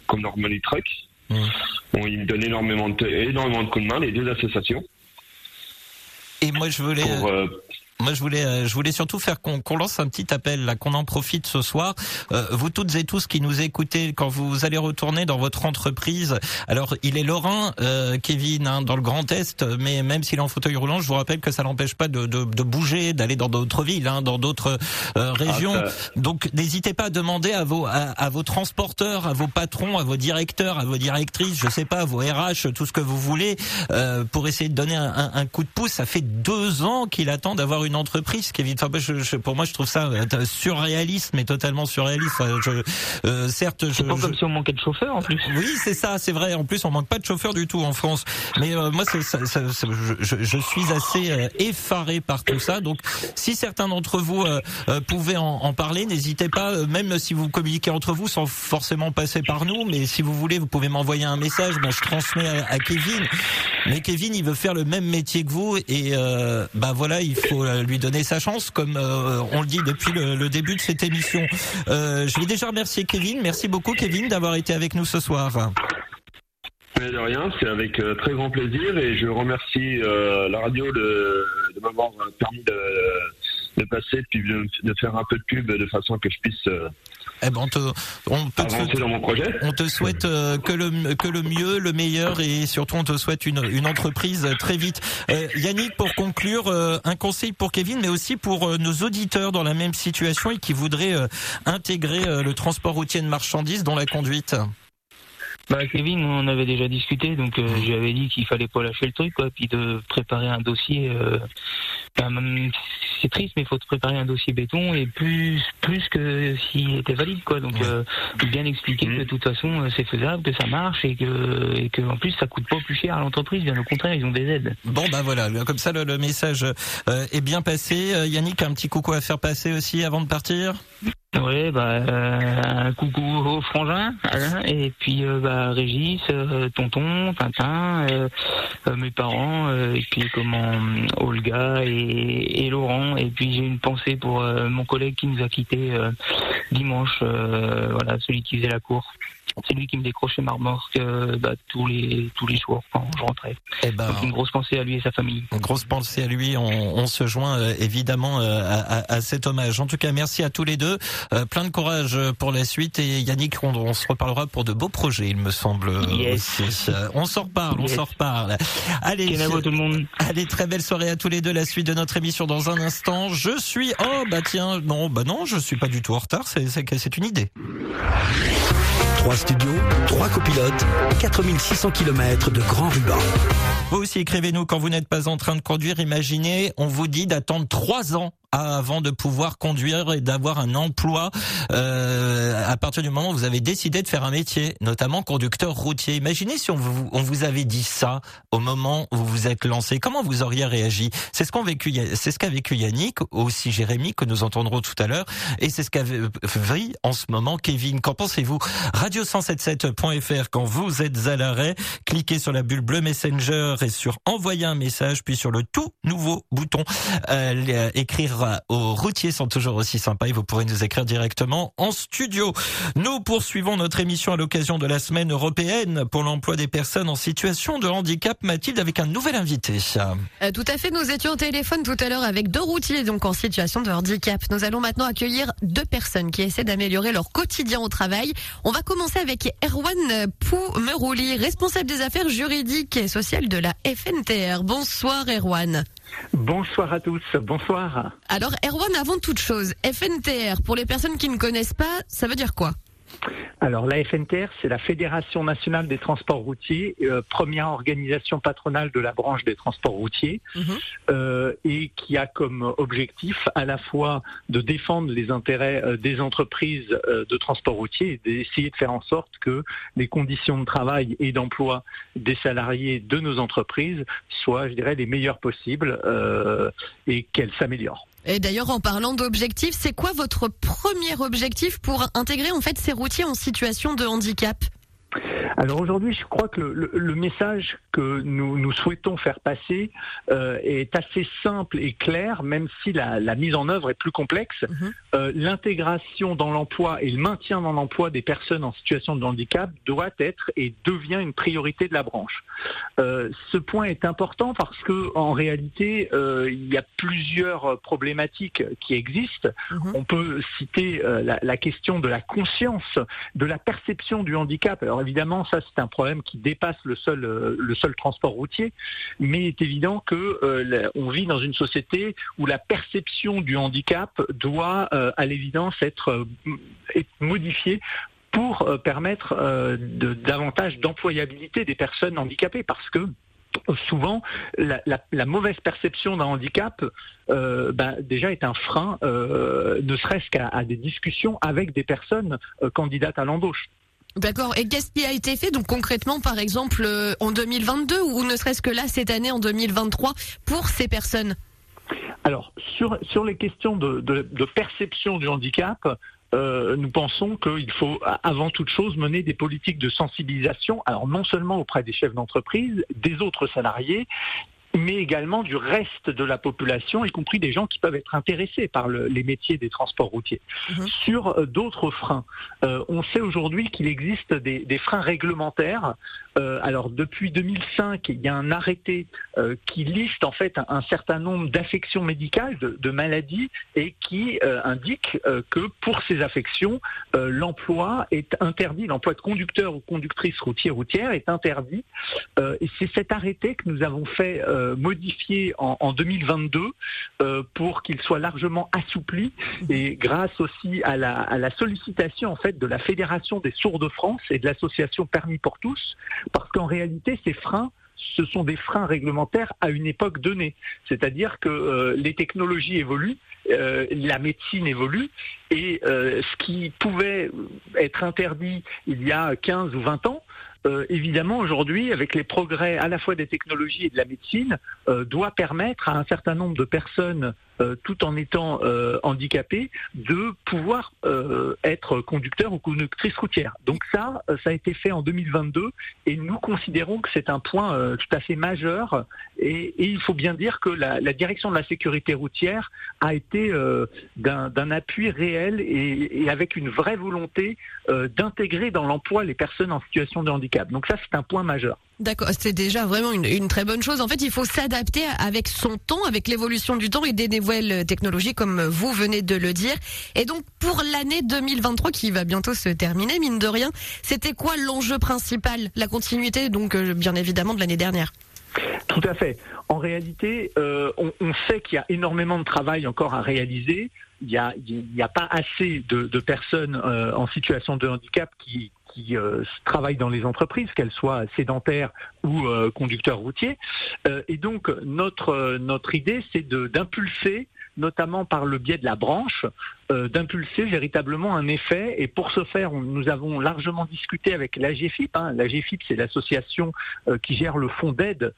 comme Normandie Truck Mhm. bon, ils me donnent énormément de énormément de coups de main les deux associations Et moi, je voulais. pour euh, Moi, je voulais, euh, je voulais surtout faire qu'on qu'on lance un petit appel, là, qu'on en profite ce soir. Euh, vous toutes et tous qui nous écoutez, quand vous allez retourner dans votre entreprise, alors il est lorrain, euh, Kevin, hein, dans le Grand Est, mais même s'il est en fauteuil roulant, je vous rappelle que ça l'empêche pas de, de, de bouger, d'aller dans d'autres villes, hein, dans d'autres euh, régions. Ah, Donc, n'hésitez pas à demander à vos, à, à vos transporteurs, à vos patrons, à vos directeurs, à vos directrices, je sais pas, à vos RH, tout ce que vous voulez, euh, pour essayer de donner un, un- un coup de pouce. Ça fait deux ans qu'il attend d'avoir une entreprise, Kevin. Enfin, moi, je, je- pour moi, je trouve ça euh, surréaliste, mais totalement surréaliste. Je, euh, certes, je, pas comme si on manquait de chauffeur en plus. oui, c'est ça, c'est vrai. En plus, on manque pas de chauffeurs du tout en France. Mais euh, moi, ça- ça- ça- je, suis assez euh, effaré par tout ça. Donc, si certains d'entre vous euh, euh, pouvaient en, en parler, n'hésitez pas. même si vous communiquez entre vous, sans forcément passer par nous, mais si vous voulez, vous pouvez m'envoyer un message. Ben, je transmets à, à Kevin. Mais Kevin, il veut faire le même métier que vous, et euh, bah voilà, il faut lui donner sa chance, comme euh, on le dit depuis le, début de cette émission. Euh, je vais déjà remercier Kevin. Merci beaucoup, Kevin, d'avoir été avec nous ce soir. Mais de rien, c'est avec euh, très grand plaisir et je remercie euh, la radio de, m'avoir permis de, passer puis de, de faire un peu de pub de façon que je puisse euh, Eh ben, on, te, on peut te avancer souhaiter, dans mon projet. on te souhaite euh, que le que le mieux, le meilleur, et surtout on te souhaite une une entreprise très vite. Euh, Yannick, pour conclure, euh, un conseil pour Kevin, mais aussi pour nos auditeurs dans la même situation et qui voudraient euh, intégrer euh, le transport routier de marchandises dans la conduite. Bah Kevin, on avait déjà discuté, donc euh, je lui avais dit qu'il fallait pas lâcher le truc, quoi, puis de préparer un dossier. Euh, ben, c'est triste, mais il faut te préparer un dossier béton et plus plus que s'il était valide, quoi. Donc euh, bien expliquer que de toute façon euh, c'est faisable, que ça marche et que et que en plus ça coûte pas plus cher à l'entreprise. Bien au contraire, ils ont des aides. Bon bah voilà, comme ça le, le message euh, est bien passé. Euh, Yannick, un petit coucou à faire passer aussi avant de partir? Ouais, bah euh, coucou au frangin, hein, et puis euh, bah Régis, euh, tonton, Tintin, euh, euh, mes parents, et puis comment Olga et, et Laurent, et puis j'ai une pensée pour mon collègue qui nous a quittés dimanche, voilà, celui qui faisait la cour. C'est lui qui me décrochait ma remorque euh, bah, tous les tous les jours quand je rentrais. Eh ben, Donc une grosse pensée à lui et sa famille. Une grosse pensée à lui. On, on se joint euh, évidemment euh, à, à- à cet hommage. En tout cas, merci à tous les deux. Euh, plein de courage pour la suite. Et Yannick, on, on se reparlera pour de beaux projets, il me semble. Yes. aussi. On s'en reparle, on Yes. s'en reparle. Allez, Kenavo tout le monde. allez, très belle soirée à tous les deux. La suite de notre émission dans un instant. Je suis. Oh bah tiens, non, bah non, je suis pas du tout en retard. C'est une idée. Trois studios, trois copilotes, 4600 km de grand ruban. Vous aussi, écrivez-nous quand vous n'êtes pas en train de conduire. Imaginez, on vous dit d'attendre trois ans avant de pouvoir conduire et d'avoir un emploi euh, à partir du moment où vous avez décidé de faire un métier, notamment conducteur routier. Imaginez si on vous, on vous avait dit ça au moment où vous vous êtes lancé. Comment vous auriez réagi? C'est ce qu'ont vécu, c'est ce qu'a vécu Yannick, aussi Jérémy que nous entendrons tout à l'heure, et c'est ce qu'a vit en ce moment Kevin. Qu'en pensez-vous? Radio177.fr quand vous êtes à l'arrêt, cliquez sur la bulle bleue Messenger et sur envoyer un message, puis sur le tout nouveau bouton euh, écrire aux routiers sont toujours aussi sympas et vous pourrez nous écrire directement en studio. Nous poursuivons notre émission à l'occasion de la semaine européenne pour l'emploi des personnes en situation de handicap. Mathilde avec un nouvel invité. Euh, tout à fait, nous étions au téléphone tout à l'heure avec deux routiers donc en situation de handicap. Nous allons maintenant accueillir deux personnes qui essaient d'améliorer leur quotidien au travail. On va commencer avec Erwan Pou-Merouli, responsable des affaires juridiques et sociales de la FNTR. Bonsoir Erwan. Bonsoir à tous, bonsoir. Alors Erwan, avant toute chose, FNTR, pour les personnes qui ne connaissent pas, ça veut dire quoi? Alors la FNTR, c'est la Fédération nationale des transports routiers, euh, première organisation patronale de la branche des transports routiers, mhm. euh, et qui a comme objectif à la fois de défendre les intérêts euh, des entreprises de transport routier et d'essayer de faire en sorte que les conditions de travail et d'emploi des salariés de nos entreprises soient, je dirais, les meilleures possibles et qu'elles s'améliorent. Et d'ailleurs, en parlant d'objectifs, c'est quoi votre premier objectif pour intégrer en fait ces routiers en situation de handicap? Alors aujourd'hui, je crois que le, message que nous, nous, souhaitons faire passer euh, est assez simple et clair, même si la, mise en œuvre est plus complexe. Mhm. Euh, l'intégration dans l'emploi et le maintien dans l'emploi des personnes en situation de handicap doit être et devient une priorité de la branche. Euh, ce point est important parce que en réalité, il y a plusieurs problématiques qui existent. Mhm. On peut citer la, la, question de la conscience, de la perception du handicap. Alors évidemment, ça c'est un problème qui dépasse le seul euh, le seul transport routier, mais il est évident que euh, vit dans une société où la perception du handicap doit euh, à l'évidence être, modifiée pour permettre davantage d'employabilité des personnes handicapées, parce que souvent la, mauvaise perception d'un handicap bah, déjà est un frein, ne serait-ce qu'à des discussions avec des personnes candidates à l'embauche. D'accord. Et qu'est-ce qui a été fait donc concrètement, par exemple, euh, en 2022 ou ne serait-ce que là cette année en 2023 pour ces personnes? Alors sur sur les questions de, de, perception du handicap. Euh, nous pensons qu'il faut avant toute chose mener des politiques de sensibilisation, alors non seulement auprès des chefs d'entreprise, des autres salariés, mais également du reste de la population, y compris des gens qui peuvent être intéressés par les métiers des transports routiers. Mhm. Sur euh, d'autres freins, euh, on sait aujourd'hui qu'il existe des, freins réglementaires. Euh, alors depuis 2005, il y a un arrêté qui liste en fait un, certain nombre d'affections médicales, de, maladies, et qui indique que pour ces affections, l'emploi est interdit, l'emploi de conducteur ou conductrice routier routière est interdit. et c'est cet arrêté que nous avons fait euh, modifié en, 2022 euh, pour qu'il soit largement assoupli et grâce aussi à la, sollicitation en fait de la Fédération des sourds de France et de l'association Permis pour tous, parce qu'en réalité ces freins ce sont des freins réglementaires à une époque donnée. C'est-à-dire que euh, les technologies évoluent, la médecine évolue, et ce qui pouvait être interdit il y a 15 ou 20 ans euh, évidemment, aujourd'hui, avec les progrès à la fois des technologies et de la médecine, euh, doit permettre à un certain nombre de personnes euh, tout en étant euh, handicapé, de pouvoir euh, être conducteur ou conductrice routière. Donc ça, ça a été fait en 2022 et nous considérons que c'est un point tout à fait majeur et, il faut bien dire que la, direction de la sécurité routière a été d'un appui réel et, et, avec une vraie volonté d'intégrer dans l'emploi les personnes en situation de handicap. Donc ça, c'est un point majeur. D'accord, c'est déjà vraiment une, très bonne chose. En fait, il faut s'adapter avec son temps, avec l'évolution du temps et des nouvelles technologies, comme vous venez de le dire. Et donc, pour l'année 2023 qui va bientôt se terminer, mine de rien, c'était quoi l'enjeu principal La continuité, donc, euh, bien évidemment, de l'année dernière? Tout à fait. En réalité, euh, on, sait qu'il y a énormément de travail encore à réaliser. Il n'y a, pas assez de, personnes euh, en situation de handicap qui, qui euh, travaillent dans les entreprises, qu'elles soient sédentaires ou euh, conducteurs routiers. Euh, et donc notre notre idée, c'est d'impulser notamment par le biais de la branche, d'impulser véritablement un effet. Et pour ce faire, nous avons largement discuté avec l'AGFIP. Hein. L'AGFIP, c'est l'association qui gère le fonds d'aide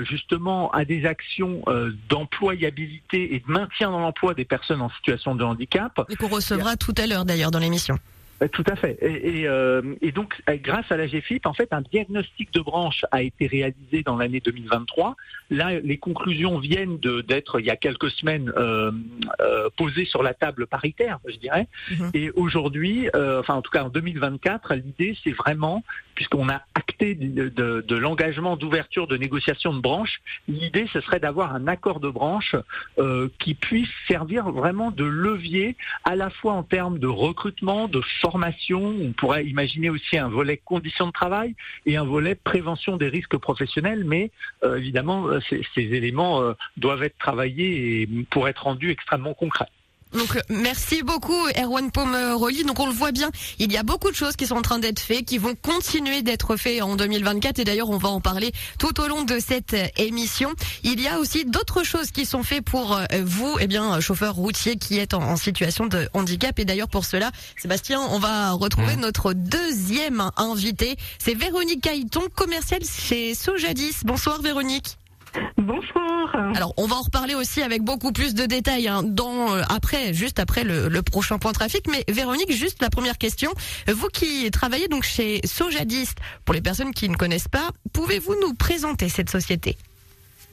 justement à des actions d'employabilité et de maintien dans l'emploi des personnes en situation de handicap. Et qu'on recevra tout à l'heure d'ailleurs dans l'émission. Euh, Tout à fait. Et, et, euh, et donc, euh, grâce à la GFIP, en fait, un diagnostic de branche a été réalisé dans l'année 2023. Là, les conclusions viennent d'être, il y a quelques semaines, euh, euh, posées sur la table paritaire, je dirais. Mhm. Et aujourd'hui, enfin, en tout cas, en 2024, l'idée, c'est vraiment, puisqu'on a acté de, de- de l'engagement d'ouverture de négociations de branche, l'idée, ce serait d'avoir un accord de branche qui puisse servir vraiment de levier à la fois en termes de recrutement, de formation, on pourrait imaginer aussi un volet conditions de travail et un volet prévention des risques professionnels, mais euh, évidemment, euh, ces, éléments euh, doivent être travaillés pour être rendus extrêmement concrets. Donc euh, merci beaucoup Erwan Pomeroli. Donc on le voit bien, il y a beaucoup de choses qui sont en train d'être faites, qui vont continuer d'être faites en 2024 et d'ailleurs on va en parler tout au long de cette euh, émission. Il y a aussi d'autres choses qui sont faites pour euh, vous, eh bien chauffeur routier qui est en, en situation de handicap et d'ailleurs pour cela, Sébastien, on va retrouver notre deuxième invité, c'est Véronique Caïton, commerciale chez Sojadis. Bonsoir Véronique. Bonsoir. Alors, on va en reparler aussi avec beaucoup plus de détails hein, dans euh, après, juste après le, le prochain point trafic. Mais Véronique, juste la première question. Vous qui travaillez donc chez Sojadist, pour les personnes qui ne connaissent pas, pouvez-vous nous présenter cette société?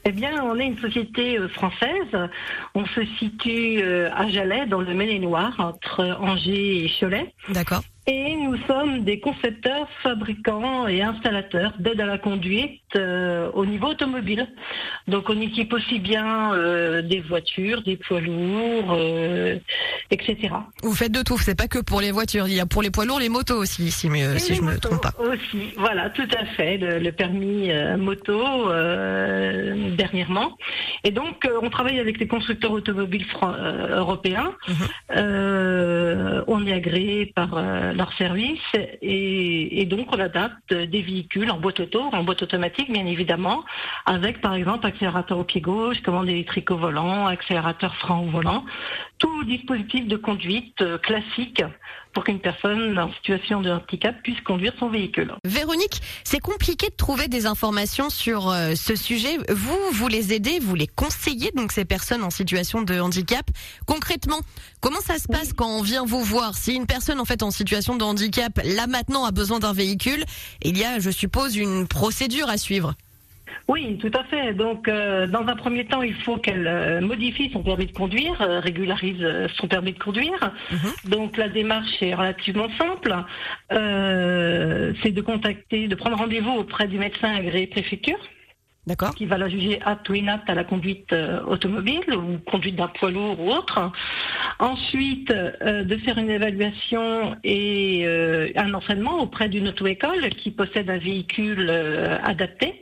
Eh bien, on est une société euh, française. On se situe euh, à Jalais, dans le Maine-et-Loire, entre Angers et Cholet. D'accord. Et nous sommes des concepteurs, fabricants et installateurs d'aide à la conduite euh, au niveau automobile. Donc on équipe aussi bien euh, des voitures, des poids lourds, euh, etc. Vous faites de tout. C'est pas que pour les voitures. Il y a pour les poids lourds, les motos aussi, si, mais, si je me trompe pas. Aussi, voilà, tout à fait, le, le permis moto dernièrement. Et donc, on travaille avec les constructeurs automobiles européens. Mhm. On est agréé par leur service et, donc on adapte des véhicules en boîte auto, en boîte automatique bien évidemment, avec par exemple accélérateur au pied gauche, commande électrique au volant, accélérateur frein au volant, tout dispositif de conduite euh, classique pour qu'une personne en situation de handicap puisse conduire son véhicule. Véronique, c'est compliqué de trouver des informations sur euh, ce sujet. Vous, vous les aidez, vous les conseillez, donc ces personnes en situation de handicap. Concrètement, comment ça se passe quand on vient vous voir? Si une personne en fait en situation de handicap, là maintenant, a besoin d'un véhicule, il y a, je suppose, une procédure à suivre. Oui, tout à fait. Donc, euh, dans un premier temps, il faut qu'elle euh, modifie son permis de conduire, euh, régularise son permis de conduire. Donc, la démarche est relativement simple. C'est de contacter, de prendre rendez-vous auprès du médecin agréé préfecture D'accord qui va la juger apte ou inapte à la conduite automobile ou conduite d'un poids lourd ou autre. Ensuite, euh, de faire une évaluation et euh, un entraînement auprès d'une auto-école qui possède un véhicule euh, adapté.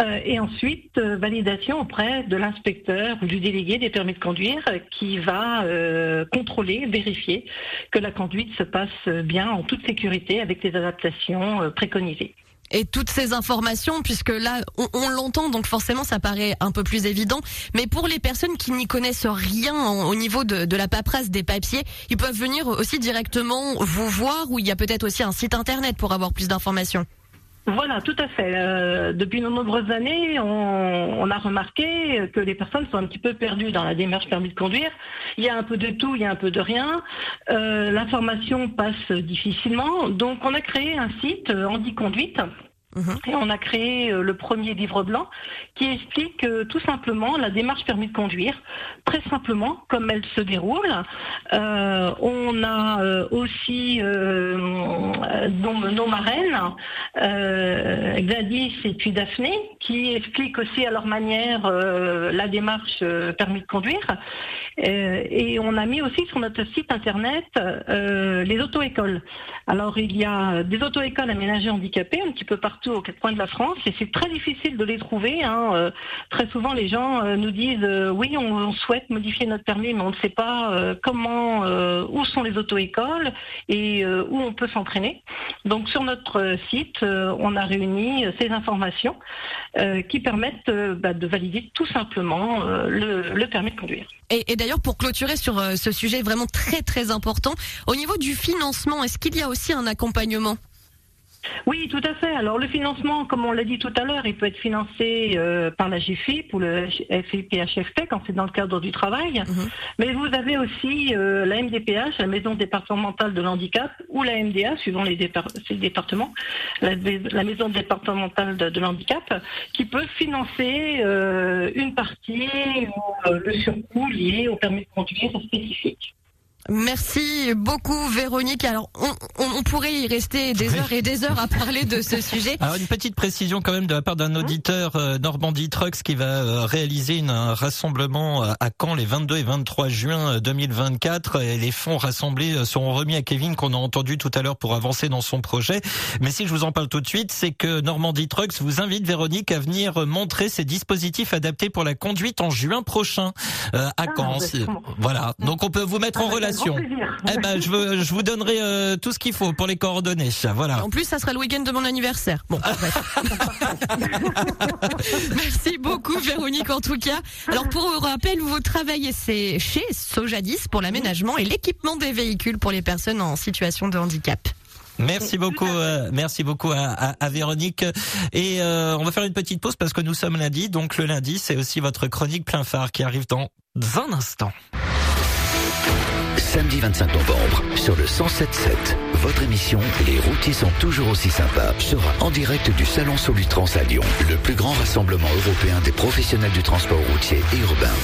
Euh, et ensuite, euh, validation auprès de l'inspecteur ou du délégué des permis de conduire euh, qui va contrôler, vérifier que la conduite se passe bien en toute sécurité avec les adaptations préconisées. et toutes ces informations, puisque là, on, l'entend, donc forcément, ça paraît un peu plus évident. Mais pour les personnes qui n'y connaissent rien en- au niveau de, de la paperasse des papiers, ils peuvent venir aussi directement vous voir, ou il y a peut-être aussi un site internet pour avoir plus d'informations. Voilà, tout à fait. Euh, depuis de nombreuses années, on, a remarqué que les personnes sont un petit peu perdues dans la démarche permis de conduire. Il y a un peu de tout, il y a un peu de rien. Euh, L'information passe difficilement. Donc, on a créé un site euh, Handy Conduite. Mhm. Et on a créé euh, le premier livre blanc qui explique euh, tout simplement la démarche permis de conduire, très simplement comme elle se déroule. Euh, on a aussi nos, marraines, euh, Gladys et puis Daphné, qui expliquent aussi à leur manière la démarche permis de conduire. Et on a mis aussi sur notre site internet les auto-écoles. Alors il y a des auto-écoles aménagées handicapées un petit peu partout aux quatre coins de la France et c'est très difficile de les trouver. hein. Euh, très souvent les gens euh, nous disent euh, oui on, souhaite modifier notre permis mais on ne sait pas comment, où sont les auto-écoles et où on peut s'entraîner. Donc sur notre site on a réuni ces informations qui permettent bah, de valider tout simplement le, permis de conduire. Et, et d'ailleurs, pour clôturer sur ce sujet vraiment très très important, au niveau du financement, est-ce qu'il y a aussi un accompagnement? Oui, tout à fait. Alors le financement, comme on l'a dit tout à l'heure, il peut être financé euh, par la GFIP ou le FIPHFP quand c'est dans le cadre du travail. Mhm. Mais vous avez aussi euh, la MDPH, la Maison départementale de l'handicap, ou la MDA, suivant les, départements, la, Maison départementale de, l'handicap, qui peut financer euh, une partie ou le surcoût lié au permis de conduire spécifique. Merci beaucoup Véronique. Alors on, on, pourrait y rester des heures et des heures à <laughs> parler de ce sujet. Alors une petite précision quand même de la part d'un auditeur euh, Normandie Trucks qui va euh, réaliser une, un rassemblement à Caen les 22 et 23 juin 2024 et les fonds rassemblés seront remis à Kevin qu'on a entendu tout à l'heure pour avancer dans son projet. Mais si je vous en parle tout de suite, c'est que Normandie Trucks vous invite Véronique à venir montrer ses dispositifs adaptés pour la conduite en juin prochain euh, à ah, Caen. voilà. Donc on peut vous mettre en ah, eh ben, je, veux, je vous donnerai euh, tout ce qu'il faut pour les coordonnées. Voilà. En plus, ça sera le week-end de mon anniversaire. Bon, <laughs> Merci beaucoup, Véronique, en tout cas. Alors, pour rappel, vous travaillez c'est chez Sojadis pour l'aménagement et l'équipement des véhicules pour les personnes en situation de handicap. Merci beaucoup, euh, merci beaucoup à, à, Véronique. Et euh, on va faire une petite pause parce que nous sommes lundi, donc le lundi, c'est aussi votre chronique plein phare qui arrive dans un instant. Samedi 25 novembre, sur le 107.7, votre émission Les routiers sont toujours aussi sympas sera en direct du Salon Solutrans à Lyon, le plus grand rassemblement européen des professionnels du transport routier et urbain.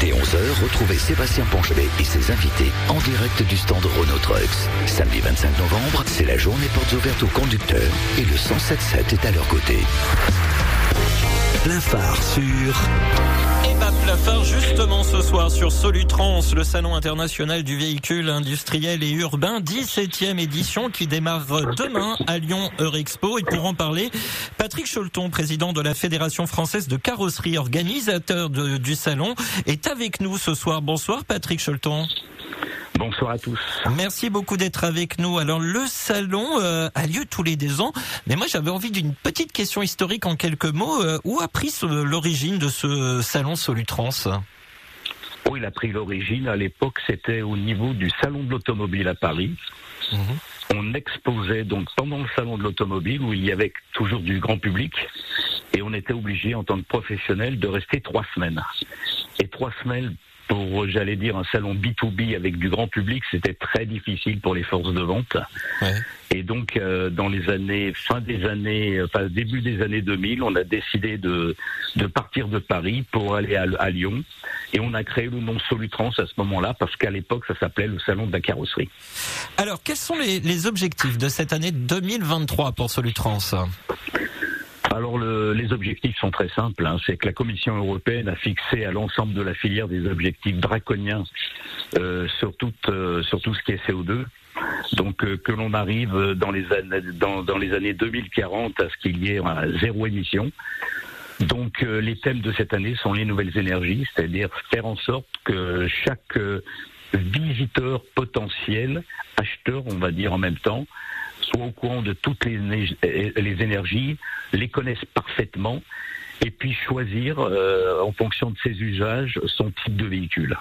Dès 11h, retrouvez Sébastien Ponchelet et ses invités en direct du stand Renault Trucks. Samedi 25 novembre, c'est la journée portes ouvertes aux conducteurs et le 107.7 est à leur côté. Plein phare sur Plafard justement ce soir sur Solutrans, le salon international du véhicule industriel et urbain, 17e édition qui démarre demain à Lyon Eurexpo. Et pour en parler, Patrick Cholton, président de la Fédération française de carrosserie, organisateur du salon, est avec nous ce soir. Bonsoir Patrick Cholton. Bonsoir à tous. Merci beaucoup d'être avec nous. Alors le salon euh, a lieu tous les deux ans, mais moi j'avais envie d'une petite question historique en quelques mots. Euh, où a pris l'origine de ce salon Solutrans Oui, il a pris l'origine. À l'époque, c'était au niveau du salon de l'automobile à Paris. Mhm. On exposait donc pendant le salon de l'automobile où il y avait toujours du grand public et on était obligé en tant que professionnel de rester trois semaines. Et trois semaines pour, j'allais dire, un salon B2B avec du grand public, c'était très difficile pour les forces de vente. Et donc, euh, dans les années, fin des années, enfin, début des années 2000, on a décidé de, de partir de Paris pour aller à, Lyon. Et on a créé le nom Solutrans à ce moment-là, parce qu'à l'époque, ça s'appelait le Salon de la carrosserie. Alors, quels sont les, les objectifs de cette année 2023 pour Solutrans? Alors le, les objectifs sont très simples. Hein. C'est que la Commission européenne a fixé à l'ensemble de la filière des objectifs draconiens euh, sur, tout, euh, sur tout ce qui est CO2. Donc euh, que l'on arrive dans les, années, dans, dans, les années 2040 à ce qu'il y ait zéro émission. Donc les thèmes de cette année sont les nouvelles énergies, c'est-à-dire faire en sorte que chaque visiteur potentiel, acheteur on va dire en même temps, soit au courant de toutes les, les énergies, les connaissent parfaitement et puis choisir euh, en fonction de ses usages son type de véhicule.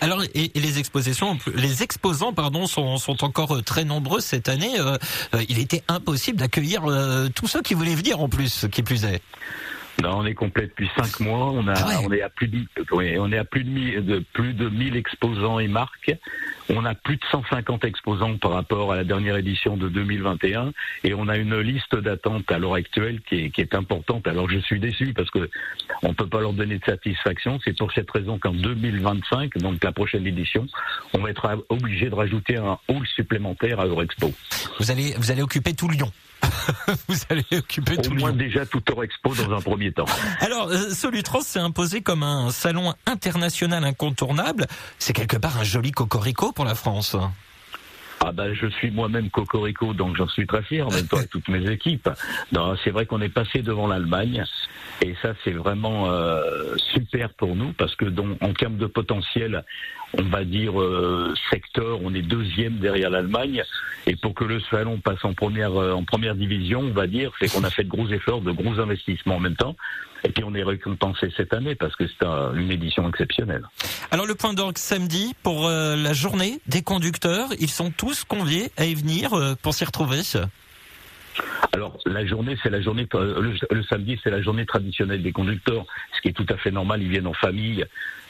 Alors, les expositions, les exposants, pardon, sont, encore euh, très nombreux cette année. Euh, il était impossible d'accueillir tous ceux qui voulaient venir en plus, qui plus est. Non, on est complet depuis cinq mois. On a, ah on est à plus de, on est à plus de, de plus de 1000 exposants et marques. On a plus de 150 exposants par rapport à la dernière édition de 2021 et on a une liste d'attente à l'heure actuelle qui est, qui est importante. Alors je suis déçu parce que on peut pas leur donner de satisfaction. C'est pour cette raison qu'en 2025, donc la prochaine édition, on va être obligé de rajouter un hall supplémentaire à Eurexpo. Vous allez, vous allez occuper tout Lyon. <laughs> vous allez occuper tout Au moins déjà tout Eurexpo dans un premier temps. Alors, euh, Solutrans s'est imposé comme un salon international incontournable. C'est quelque part un joli cocorico pour la France. Ah ben, je suis moi-même cocorico, donc j'en suis très fier en même temps avec toutes mes équipes. C'est vrai qu'on est passé devant l'Allemagne et ça c'est vraiment euh, super pour nous parce que donc, en termes de potentiel, on va dire euh, secteur, on est deuxième derrière l'Allemagne et pour que le salon passe en première euh, en première division, on va dire, c'est qu'on a fait de gros efforts, de gros investissements en même temps. Et puis on est récompensé cette année parce que c'est une édition exceptionnelle. Alors le point d'orgue samedi pour euh, la journée des conducteurs, ils sont tous conviés à y venir pour s'y retrouver. Alors la journée, c'est la journée, euh, le, samedi, c'est la journée traditionnelle des conducteurs, ce qui est tout à fait normal. Ils viennent en famille,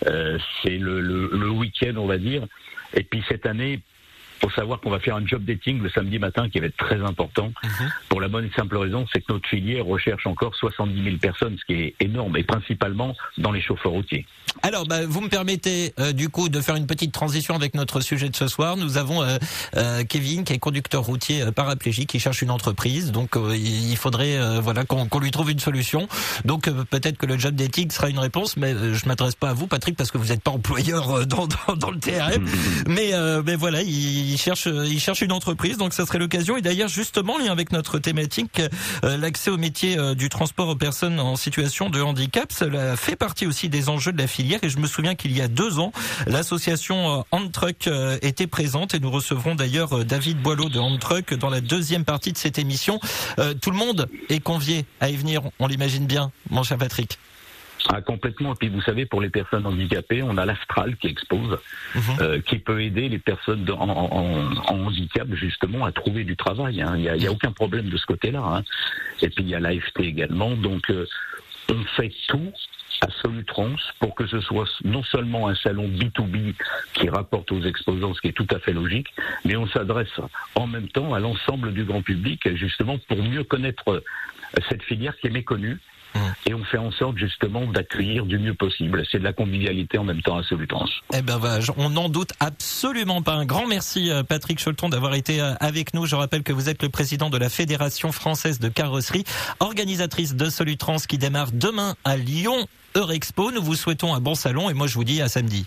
euh, c'est le, le week-end, on va dire. Et puis cette année, faut savoir qu'on va faire un job dating le samedi matin qui va être très important. Mhm. Pour la bonne et simple raison, c'est que notre filière recherche encore 70 000 personnes, ce qui est énorme, et principalement dans les chauffeurs routiers. Alors, bah, vous me permettez euh, du coup de faire une petite transition avec notre sujet de ce soir. Nous avons euh, euh, Kevin, qui est conducteur routier paraplégique, qui cherche une entreprise. Donc, il faudrait voilà qu'on lui trouve une solution. Donc, peut-être que le job dating sera une réponse, mais je m'adresse pas à vous, Patrick, parce que vous n'êtes pas employeur dans, dans, dans, le TRM. <laughs> mais, mais voilà, il il cherche, une entreprise, donc ça serait l'occasion. Et d'ailleurs, justement, lien avec notre thématique, euh, l'accès au métier euh, du transport aux personnes en situation de handicap, cela fait partie aussi des enjeux de la filière. Et je me souviens qu'il y a deux ans, l'association Handtruck euh, était présente et nous recevrons d'ailleurs David Boileau de Handtruck dans la deuxième partie de cette émission. tout le monde est convié à y venir, on l'imagine bien, mon cher Patrick. Ah, complètement. Et puis vous savez, pour les personnes handicapées, on a l'Astral qui expose, mhm. euh, qui peut aider les personnes en, handicap justement à trouver du travail. Hein. Il n'y a, y a, aucun problème de ce côté-là. Hein. Et puis il y a l'AFT également. Donc euh, on fait tout à Solutrans pour que ce soit non seulement un salon B2B qui rapporte aux exposants, ce qui est tout à fait logique, mais on s'adresse en même temps à l'ensemble du grand public, justement pour mieux connaître cette filière qui est méconnue. Et on fait en sorte justement d'accueillir du mieux possible. C'est de la convivialité en même temps à Solutrans. Eh ben, bah, on n'en doute absolument pas. Un grand merci euh, Patrick Cholton d'avoir été euh, avec nous. Je rappelle que vous êtes le président de la Fédération française de carrosserie, organisatrice de Solutrans qui démarre demain à Lyon Eurexpo. Nous vous souhaitons un bon salon et moi je vous dis à samedi.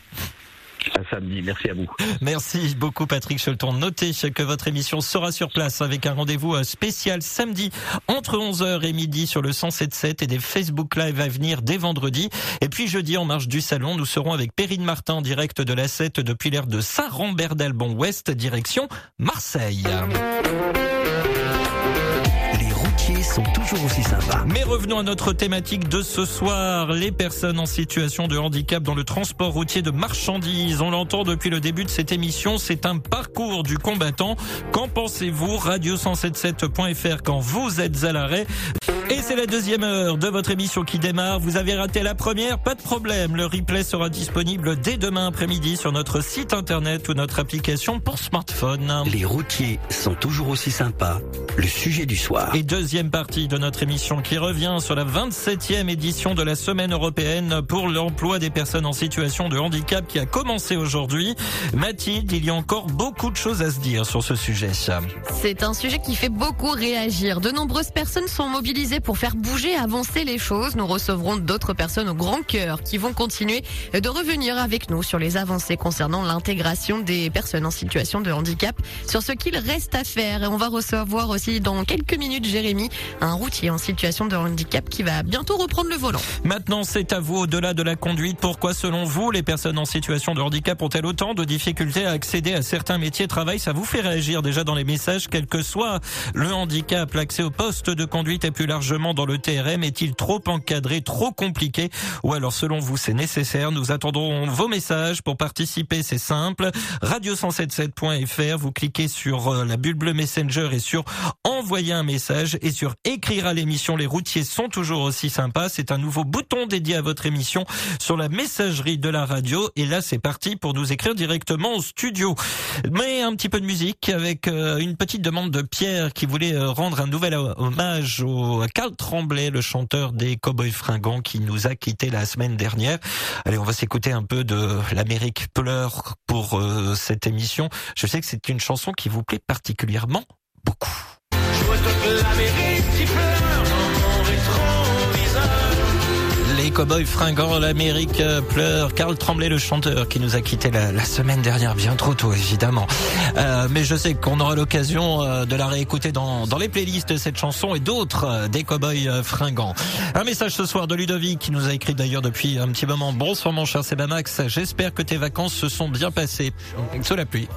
À samedi, merci à vous. Merci beaucoup Patrick Cholton. Notez que votre émission sera sur place avec un rendez-vous euh, spécial samedi entre 11h et midi sur le 107.7 et des Facebook Live à venir dès vendredi. Et puis jeudi en marge du salon, nous serons avec Perrine Martin en direct de la 7 depuis l'aire de Saint-Rambert d'Albon Ouest, direction Marseille sont toujours aussi sympas. Mais revenons à notre thématique de ce soir, les personnes en situation de handicap dans le transport routier de marchandises. On l'entend depuis le début de cette émission, c'est un parcours du combattant. Qu'en pensez-vous? Radio177.fr quand vous êtes à l'arrêt et c'est la deuxième heure de votre émission qui démarre. Vous avez raté la première, pas de problème. Le replay sera disponible dès demain après-midi sur notre site internet ou notre application pour smartphone. Les routiers sont toujours aussi sympas. Le sujet du soir. Et deuxième partie de notre émission qui revient sur la 27e édition de la semaine européenne pour l'emploi des personnes en situation de handicap qui a commencé aujourd'hui. Mathilde, il y a encore beaucoup de choses à se dire sur ce sujet. C'est un sujet qui fait beaucoup réagir. De nombreuses personnes sont mobilisées pour faire bouger, avancer les choses. Nous recevrons d'autres personnes au grand cœur qui vont continuer de revenir avec nous sur les avancées concernant l'intégration des personnes en situation de handicap, sur ce qu'il reste à faire. Et on va recevoir aussi dans quelques minutes Jérémy, un routier en situation de handicap qui va bientôt reprendre le volant. Maintenant, c'est à vous, au-delà de la conduite, pourquoi selon vous, les personnes en situation de handicap ont-elles autant de difficultés à accéder à certains métiers de travail? Ça vous fait réagir déjà dans les messages, quel que soit le handicap, l'accès au poste de conduite est plus large dans le TRM est-il trop encadré, trop compliqué? Ou alors selon vous c'est nécessaire? Nous attendons vos messages. Pour participer, c'est simple. Radio177.fr, vous cliquez sur euh, la bulle bleue Messenger et sur envoyer un message et sur écrire à l'émission. Les routiers sont toujours aussi sympas. C'est un nouveau bouton dédié à votre émission sur la messagerie de la radio. Et là c'est parti pour nous écrire directement au studio. Mais un petit peu de musique avec euh, une petite demande de Pierre qui voulait euh, rendre un nouvel hommage au Carl Tremblay, le chanteur des Cowboys Fringants qui nous a quittés la semaine dernière. Allez, on va s'écouter un peu de l'Amérique pleure pour euh, cette émission. Je sais que c'est une chanson qui vous plaît particulièrement beaucoup. toute la vérité pleure. Les cowboys fringants, l'Amérique pleure. Carl Tremblay, le chanteur, qui nous a quitté la, semaine dernière, bien trop tôt, évidemment. Euh, mais je sais qu'on aura l'occasion euh, de la réécouter dans, dans les playlists, cette chanson et d'autres euh, des cowboys fringants. Un message ce soir de Ludovic, qui nous a écrit d'ailleurs depuis un petit moment. Bonsoir mon cher Sebamax, j'espère que tes vacances se sont bien passées. Sous la pluie.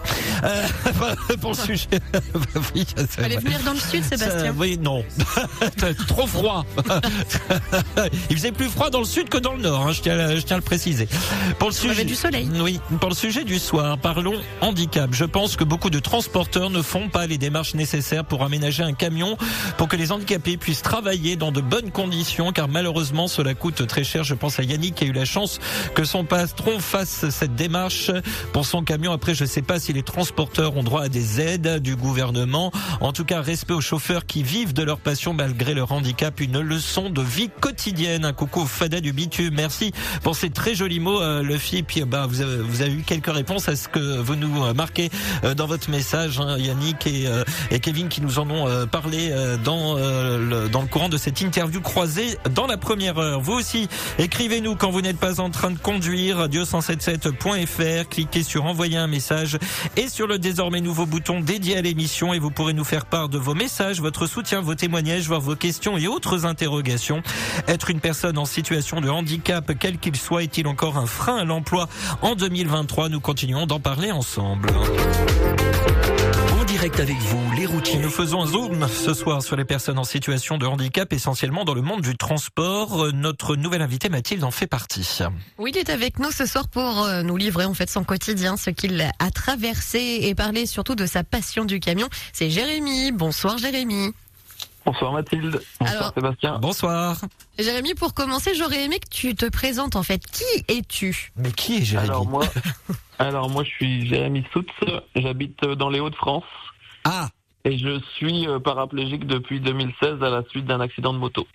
Euh, <laughs> pour le sujet. <laughs> oui, Allez venir dans le sud, Sébastien. oui, non. <laughs> trop froid. Il faisait plus froid dans dans le sud que dans le nord. Hein, je, tiens, je tiens à le préciser. Pour le sujet du soleil. Oui, pour le sujet du soir, parlons handicap. Je pense que beaucoup de transporteurs ne font pas les démarches nécessaires pour aménager un camion pour que les handicapés puissent travailler dans de bonnes conditions, car malheureusement cela coûte très cher. Je pense à Yannick qui a eu la chance que son patron fasse cette démarche pour son camion. Après, je ne sais pas si les transporteurs ont droit à des aides du gouvernement. En tout cas, respect aux chauffeurs qui vivent de leur passion malgré leur handicap. Une leçon de vie quotidienne. Un coucou Fada du. Merci pour ces très jolis mots, euh, le Puis, bah, vous avez, eu quelques réponses à ce que vous nous euh, marquez euh, dans votre message, hein, Yannick et, Kevin qui nous en ont parlé dans, le, courant de cette interview croisée dans la première heure. Vous aussi, écrivez-nous quand vous n'êtes pas en train de conduire. Radio177.fr. Cliquez sur envoyer un message et sur le désormais nouveau bouton dédié à l'émission et vous pourrez nous faire part de vos messages, votre soutien, vos témoignages, voir vos questions et autres interrogations. Être une personne en situation de handicap, quel qu'il soit, est-il encore un frein à l'emploi en 2023 Nous continuons d'en parler ensemble direct avec vous, les routiers. Nous faisons un zoom ce soir sur les personnes en situation de handicap, essentiellement dans le monde du transport. Notre nouvelle invitée Mathilde en fait partie. Oui, il est avec nous ce soir pour euh, nous livrer en fait son quotidien, ce qu'il a traversé et parler surtout de sa passion du camion. C'est Jérémy. Bonsoir Jérémy. Bonsoir Mathilde. Bonsoir Sébastien. Bonsoir. Jérémy, pour commencer, j'aurais aimé que tu te présentes en fait. Qui es-tu? Mais qui est Jérémy? Alors moi, <laughs> alors moi je suis Jérémy Soutz, j'habite dans les Hauts-de-France. Ah Et je suis euh, paraplégique depuis 2016 à la suite d'un accident de moto.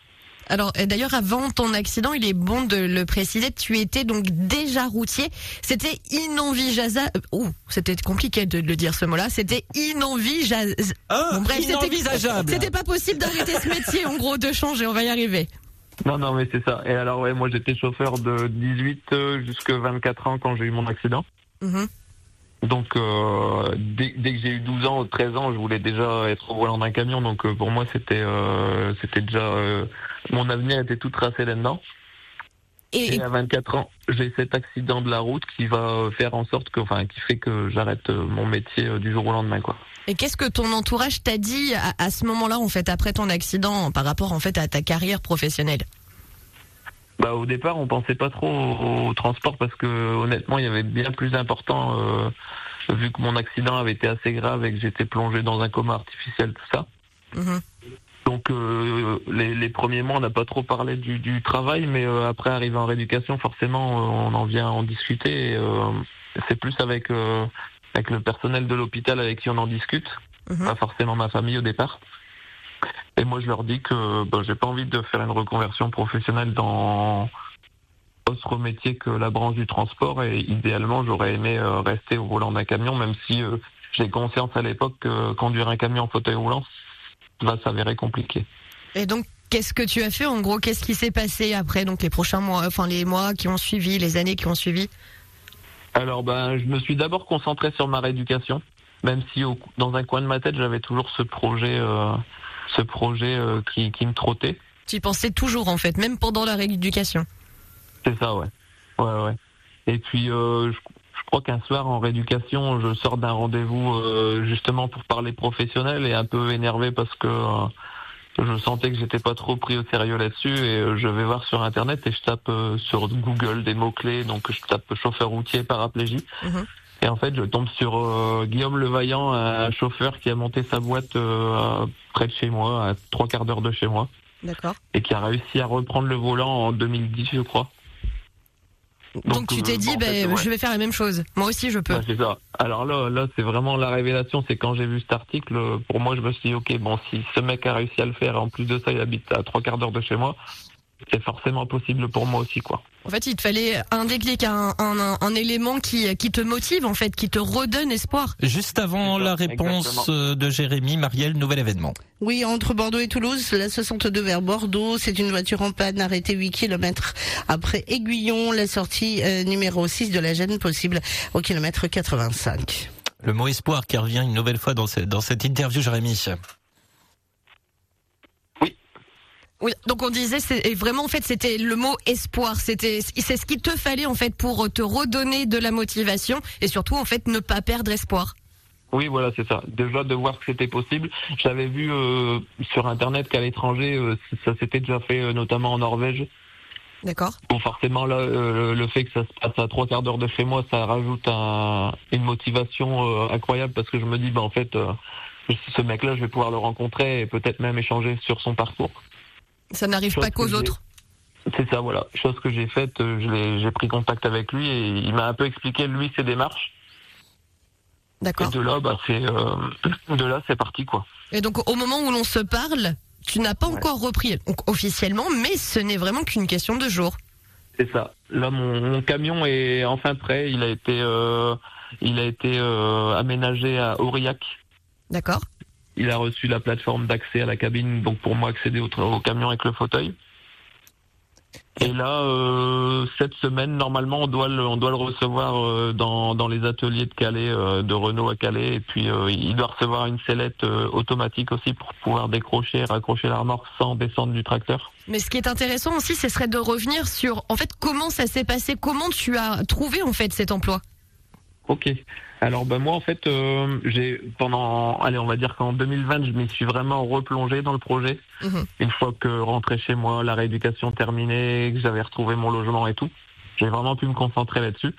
Alors d'ailleurs avant ton accident, il est bon de le préciser, tu étais donc déjà routier. C'était inenvisageable. Oh, c'était compliqué de le dire ce mot-là. C'était inenvisageable. Ah, inenvisageable. C'était pas possible d'arrêter ce métier, en gros, de changer. On va y arriver. Non, non, mais c'est ça. Et alors, ouais, moi, j'étais chauffeur de 18 euh, jusqu'à 24 ans quand j'ai eu mon accident. Mhm. Donc, euh, dès, que j'ai eu 12 ans, 13 ans, je voulais déjà être au volant d'un camion. Donc, euh, pour moi, c'était euh, c'était déjà mon avenir était tout tracé là-dedans. Et, à 24 ans, j'ai cet accident de la route qui va faire en sorte que, enfin, qui fait que j'arrête mon métier du jour au lendemain, quoi. Et qu'est-ce que ton entourage t'a dit à, à ce moment-là, en fait, après ton accident, par rapport en fait à ta carrière professionnelle? Bah, au départ, on pensait pas trop au, transport parce que honnêtement, il y avait bien plus important euh, vu que mon accident avait été assez grave et que j'étais plongé dans un coma artificiel, tout ça. Mhm. Donc euh, les, premiers mois, on n'a pas trop parlé du, travail, mais euh, après arriver en rééducation, forcément, on en vient en discuter. c'est plus avec avec le personnel de l'hôpital avec qui on en discute, mhm. pas forcément ma famille au départ. Et moi, je leur dis que ben, j'ai pas envie de faire une reconversion professionnelle dans autre métier que la branche du transport. Et idéalement, j'aurais aimé euh, rester au volant d'un camion, même si euh, j'ai conscience à l'époque que conduire un camion en fauteuil roulant va s'avérer compliqué. Et donc, qu'est-ce que tu as fait en gros? Qu'est-ce qui s'est passé après Donc les prochains mois, enfin les mois qui ont suivi, les années qui ont suivi? Alors, ben, je me suis d'abord concentré sur ma rééducation, même si dans un coin de ma tête, j'avais toujours ce projet. Euh, ce projet euh, qui, qui me trottait. Tu y pensais toujours en fait, même pendant la rééducation? C'est ça, ouais. Ouais, ouais. Et puis, euh, je, crois qu'un soir en rééducation, je sors d'un rendez-vous euh, justement pour parler professionnel et un peu énervé parce que je sentais que j'étais pas trop pris au sérieux là-dessus et je vais voir sur internet et je tape sur Google des mots clés donc je tape chauffeur routier paraplégie mhm. Et en fait, je tombe sur euh, Guillaume Levaillant, un chauffeur qui a monté sa boîte euh, près de chez moi, à trois quarts d'heure de chez moi. D'accord. Et qui a réussi à reprendre le volant en 2010, je crois. Donc, tu t'es euh, dit, ben, je vais faire la même chose. Moi aussi, je peux. c'est ça. Alors là, là, c'est vraiment la révélation. C'est quand j'ai vu cet article, pour moi, je me suis dit, ok, bon, si ce mec a réussi à le faire, en plus de ça, il habite à trois quarts d'heure de chez moi, c'est forcément possible pour moi aussi, quoi. En fait, il te fallait un déclic, un, un, élément qui, qui te motive, en fait, qui te redonne espoir. Juste avant la réponse euh, de Jérémy, Marielle, nouvel événement. Oui, entre Bordeaux et Toulouse, la 62 vers Bordeaux, c'est une voiture en panne arrêtée 8 km après Aiguillon, la sortie euh, numéro 6 de la gêne possible au kilomètre 85. Le mot espoir qui revient une nouvelle fois dans, dans cette interview, Jérémy. Oui, donc on disait, c'est vraiment en fait c'était le mot espoir. C'était c'est ce qu'il te fallait en fait pour te redonner de la motivation et surtout en fait ne pas perdre espoir. Oui, voilà, c'est ça. Déjà de voir que c'était possible. J'avais vu euh, sur internet qu'à l'étranger, euh, ça s'était déjà fait, euh, notamment en Norvège. D'accord. Bon, forcément, là, euh, le fait que ça se passe à trois quarts d'heure de chez moi, ça rajoute un, une motivation euh, incroyable parce que je me dis, bah, en fait, euh, ce mec-là, je vais pouvoir le rencontrer et peut-être même échanger sur son parcours. Ça n'arrive pas qu'aux autres. C'est ça, voilà. Chose que j'ai faite, euh, j'ai pris contact avec lui et il m'a un peu expliqué, lui, ses démarches. Et D'accord. de là, bah, c'est, euh, <clears throat> de là, c'est parti, quoi. Et donc au moment où l'on se parle, tu n'as pas encore repris donc, officiellement, mais ce n'est vraiment qu'une question de jours. C'est ça. Là, mon, mon camion est enfin prêt. Il a été, euh, il a été euh, aménagé à Aurillac. D'accord. Il a reçu la plateforme d'accès à la cabine, donc pour moi accéder au, camion avec le fauteuil. Et là, euh, cette semaine, normalement, on doit le, on doit le recevoir euh, dans, dans les ateliers de Calais, euh, de Renault à Calais. Et puis, il doit recevoir une sellette automatique aussi pour pouvoir décrocher et raccrocher la remorque sans descendre du tracteur. Mais ce qui est intéressant aussi, ce serait de revenir sur en fait comment ça s'est passé, comment tu as trouvé en fait cet emploi? Ok. Alors ben moi en fait euh, j'ai pendant allez on va dire qu'en 2020 je m'y suis vraiment replongé dans le projet. Mhm. Une fois que rentré chez moi, la rééducation terminée, que j'avais retrouvé mon logement et tout, j'ai vraiment pu me concentrer là-dessus.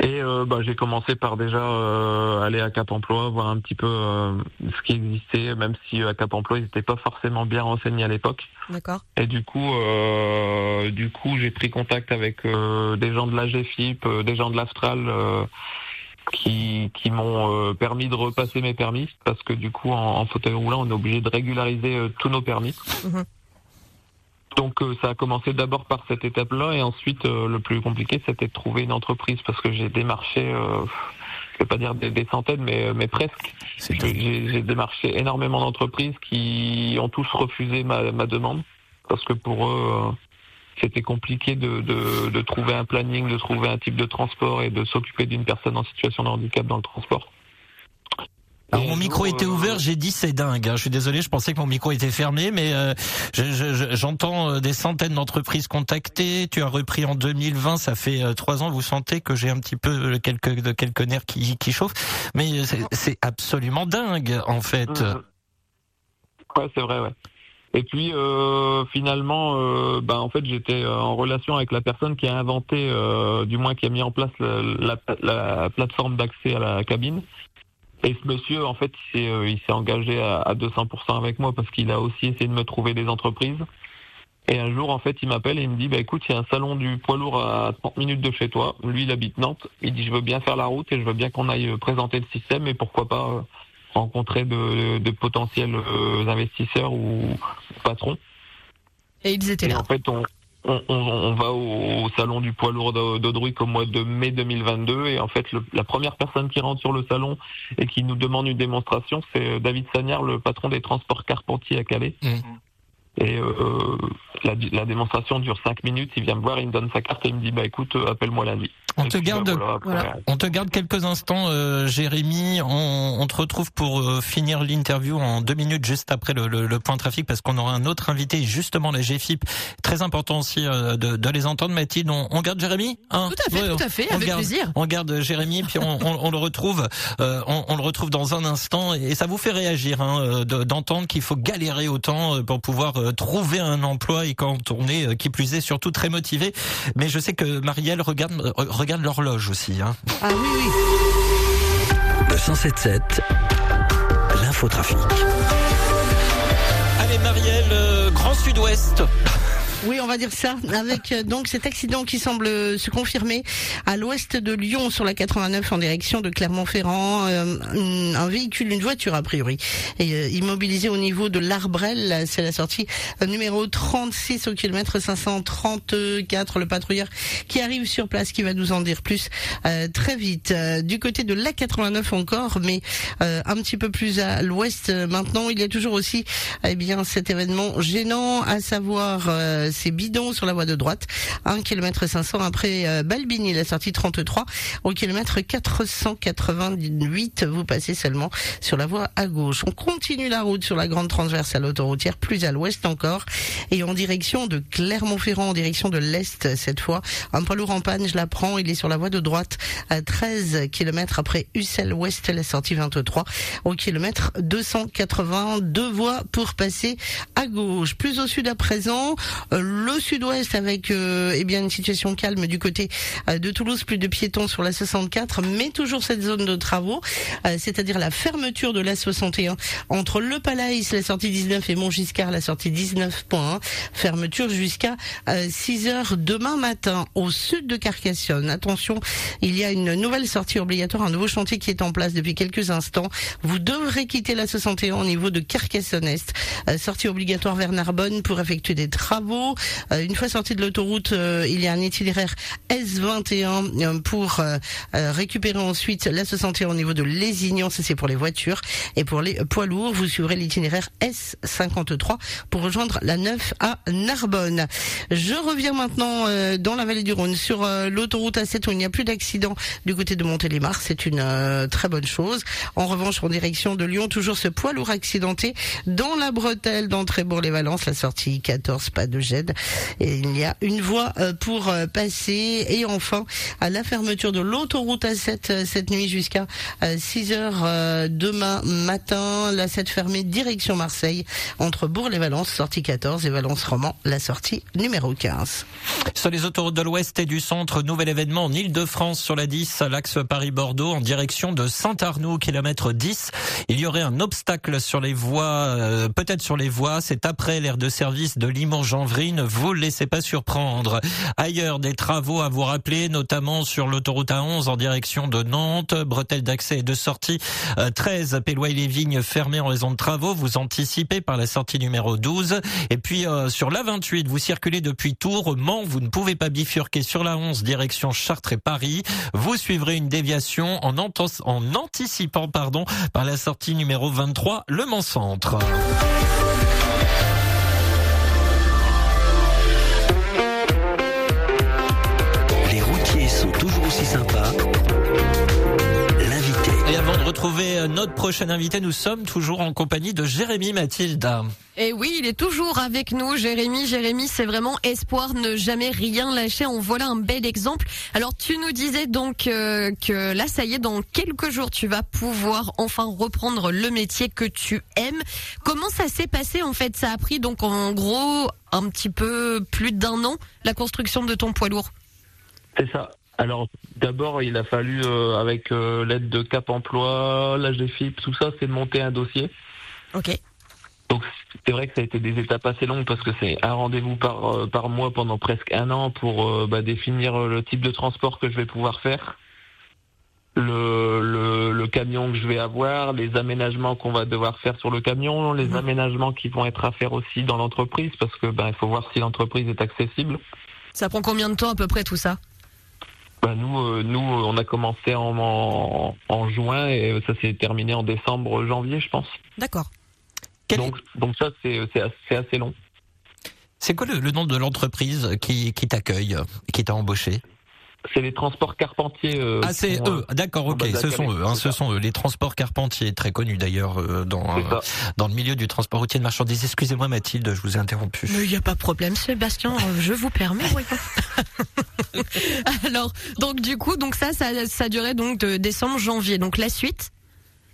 Et euh, bah, j'ai commencé par déjà euh, aller à Cap Emploi, voir un petit peu euh, ce qui existait, même si à Cap Emploi ils n'étaient pas forcément bien renseignés à l'époque. D'accord. Et du coup, euh, du coup, j'ai pris contact avec euh, des gens de la GFIP, euh, des gens de l'Astral, euh, qui, qui m'ont euh, permis de repasser mes permis, parce que du coup, en, en fauteuil roulant, on est obligé de régulariser euh, tous nos permis. Mhm. Donc, euh, ça a commencé d'abord par cette étape-là, et ensuite, euh, le plus compliqué, c'était de trouver une entreprise, parce que j'ai démarché, euh, je vais pas dire des, des centaines, mais, mais presque. C'est J'ai j'ai démarché énormément d'entreprises qui ont tous refusé ma, ma demande parce que pour eux, euh, c'était compliqué de, de, de trouver un planning, de trouver un type de transport et de s'occuper d'une personne en situation de handicap dans le transport. Alors Et mon micro était euh, ouvert, j'ai dit c'est dingue. hein. Je suis désolé, je pensais que mon micro était fermé, mais euh, je- je- je- j'entends euh, des centaines d'entreprises contactées. Tu as repris en 2020, ça fait trois ans. Vous sentez que j'ai un petit peu quelques quelques nerfs qui, qui chauffent, mais c'est- absolument dingue en fait. Ouais, c'est vrai, ouais. Et puis euh, finalement, euh, bah, en fait, j'étais euh, en relation avec la personne qui a inventé, euh, du moins qui a mis en place le- la, la plateforme d'accès à la cabine. Et ce monsieur, en fait, il s'est, euh, engagé à, à 200% avec moi parce qu'il a aussi essayé de me trouver des entreprises. Et un jour, en fait, il m'appelle et il me dit, bah écoute, il y a un salon du poids lourd à 30 minutes de chez toi. Lui, il habite Nantes. Il dit, je veux bien faire la route et je veux bien qu'on aille euh, présenter le système et pourquoi pas rencontrer de, de potentiels euh, investisseurs ou patrons. Et ils étaient Et là. en fait, on, on, on, on va au, au salon du poids lourd d'Au- d'Audruic au mois de mai 2022 et en fait, le- la première personne qui rentre sur le salon et qui nous demande une démonstration, c'est David Sagnard, le patron des transports Carpentier à Calais. Mhm. Et euh, la, la démonstration dure cinq minutes. Il vient me voir, il me donne sa carte et il me dit bah écoute, euh, appelle-moi lundi. On Et te puis, bah, garde- voilà, après, voilà. On te garde quelques instants, euh, Jérémy. On, on te retrouve pour euh, finir l'interview en deux minutes juste après le, le- le point trafic parce qu'on aura un autre invité, justement la GFIP. Très important aussi euh, de, de les entendre, Mathilde. On, on garde Jérémy hein? Tout à fait, Ouais, tout à fait, on avec garde, plaisir. On garde Jérémy, puis on, on- on le retrouve. euh, on, on le retrouve dans un instant et ça vous fait réagir hein, euh, de- d'entendre qu'il faut galérer autant euh, pour pouvoir euh, trouver un emploi et quand on est, euh, qui plus est, surtout très motivé. Mais je sais que Marielle regarde euh, regarde l'horloge aussi. Hein. Ah oui, oui. Le 177, l'infotrafic. Allez Marielle, euh, Grand Sud-Ouest. Oui, on va dire ça, avec euh, donc cet accident qui semble euh, se confirmer à l'ouest de Lyon sur la 89 en direction de Clermont-Ferrand. Euh, un véhicule, une voiture a priori, est euh, immobilisé au niveau de l'Arbrel. C'est la sortie euh, numéro 36 au kilomètre 534. Le patrouilleur qui arrive sur place, qui va nous en dire plus euh, très vite. Du côté de la 89 encore, mais un petit peu plus à l'ouest maintenant, il y a toujours aussi eh bien cet événement gênant, à savoir euh, ces bidons sur la voie de droite, 1 km 500 après euh, Balbini, la sortie 33, au kilomètre 488, vous passez seulement sur la voie à gauche. On continue la route sur la grande transversale autoroutière, plus à l'ouest encore, et en direction de Clermont-Ferrand, en direction de l'est cette fois. Un poids lourd en panne, je l'apprends, il est sur la voie de droite, à 13 km après Ussel Ouest, la sortie 23, au kilomètre 280, deux voies pour passer à gauche. Plus au sud à présent, euh, le sud-ouest avec eh bien une situation calme du côté de Toulouse, plus de piétons sur la 64, mais toujours cette zone de travaux, c'est-à-dire la fermeture de la 61 entre le Palais, la sortie 19 et Montgiscard, la sortie 19.1, fermeture jusqu'à 6 heures demain matin au sud de Carcassonne. Attention, il y a une nouvelle sortie obligatoire, un nouveau chantier qui est en place depuis quelques instants. Vous devrez quitter la 61 au niveau de Carcassonne-Est. Euh, sortie obligatoire vers Narbonne pour effectuer des travaux. Euh, une fois sorti de l'autoroute, euh, il y a un itinéraire S21 pour récupérer ensuite la 61 au niveau de Lézignan, ça c'est pour les voitures. Et pour les poids lourds, vous suivrez l'itinéraire S53 pour rejoindre la 9 à Narbonne. Je reviens maintenant dans la vallée du Rhône sur l'autoroute A7 où il n'y a plus d'accident du côté de Montélimar. C'est une très bonne chose. En revanche, en direction de Lyon, toujours ce poids lourd accidenté dans la bretelle d'entrée Bourg-les-Valences, la sortie 14, pas de Et il y a une voie euh, pour euh, passer. Et enfin, à la fermeture de l'autoroute A7 euh, cette nuit jusqu'à 6 heures demain matin. La 7 fermée direction Marseille entre Bourg-les-Valences, sortie 14 et Valence-Roman, la sortie numéro 15. Sur les autoroutes de l'Ouest et du Centre, nouvel événement en Ile-de-France sur la 10, l'axe Paris-Bordeaux en direction de Saint-Arnoux, kilomètre 10. Il y aurait un obstacle sur les voies, peut-être sur les voies. C'est après l'aire de service de Limoges-Janvry. Ne vous laissez pas surprendre. Ailleurs, des travaux à vous rappeler, notamment sur l'autoroute A11 en direction de Nantes. Bretelle d'accès et de sortie 13, Péloy-les-Vignes fermées en raison de travaux. Vous anticipez par la sortie numéro 12. Et puis, euh, sur la 28, vous circulez depuis Tours, Mans. Vous ne pouvez pas bifurquer sur la 11 direction Chartres et Paris. Vous suivrez une déviation en, en anticipant, pardon, par la sortie numéro 23, Le Mans Centre. Retrouver notre prochain invité, nous sommes toujours en compagnie de Jérémy Mathilde. Et oui, il est toujours avec nous, Jérémy. Jérémy, c'est vraiment espoir, ne jamais rien lâcher. En voilà un bel exemple. Alors, tu nous disais donc euh, que là, ça y est, dans quelques jours, tu vas pouvoir enfin reprendre le métier que tu aimes. Comment ça s'est passé en fait? Ça a pris donc en gros un petit peu plus d'un an la construction de ton poids lourd? C'est ça. Alors d'abord, il a fallu, euh, avec euh, l'aide de Cap Emploi, l'AGFIP, tout ça, c'est de monter un dossier. Ok. Donc c'est vrai que ça a été des étapes assez longues parce que c'est un rendez-vous par, euh, par mois pendant presque un an pour bah, définir le type de transport que je vais pouvoir faire, le, le, le, camion que je vais avoir, les aménagements qu'on va devoir faire sur le camion, les mhm. aménagements qui vont être à faire aussi dans l'entreprise parce que ben il faut voir si l'entreprise est accessible. Ça prend combien de temps à peu près tout ça? Bah nous, euh, nous, euh, on a commencé en, en, juin et ça s'est terminé en décembre, janvier, je pense. D'accord. Donc, donc ça, c'est assez, assez long. C'est quoi le, nom de l'entreprise qui, qui t'accueille, qui t'a embauché? C'est les transports carpentiers. Euh, ah, c'est eux. D'accord, ok. Ce sont eux. Hein, ce sont eux. Les transports carpentiers, très connus d'ailleurs dans dans le milieu du transport routier de marchandises. Excusez-moi Mathilde, je vous ai interrompu. Mais il n'y a pas de problème, Sébastien. je vous permets. <laughs> Alors, donc du coup, donc ça, ça, ça durait donc de décembre, janvier. Donc la suite?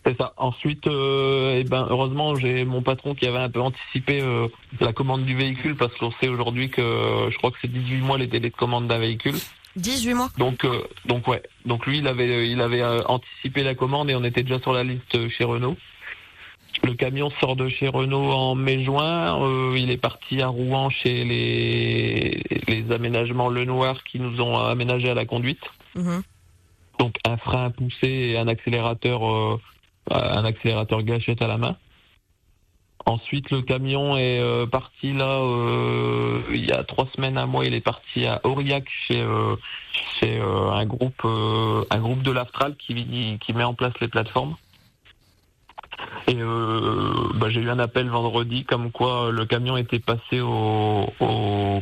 C'est ça. Ensuite, euh, eh ben, heureusement, j'ai mon patron qui avait un peu anticipé euh, la commande du véhicule parce qu'on sait aujourd'hui que je crois que c'est 18 mois les délais de commande d'un véhicule. 18 mois. Donc, euh, donc ouais. Donc lui, il avait, il avait anticipé la commande et on était déjà sur la liste chez Renault. Le camion sort de chez Renault en mai-juin. Euh, il est parti à Rouen chez les, les aménagements Lenoir qui nous ont aménagé à la conduite. Mhm. Donc un frein poussé et un accélérateur, euh, un accélérateur gâchette à la main. Ensuite, le camion est euh, parti là il y a trois semaines, un mois. Il est parti à Aurillac chez, chez un groupe, un groupe de l'Astral qui, qui met en place les plateformes. Et euh, bah, j'ai eu un appel vendredi comme quoi le camion était passé au,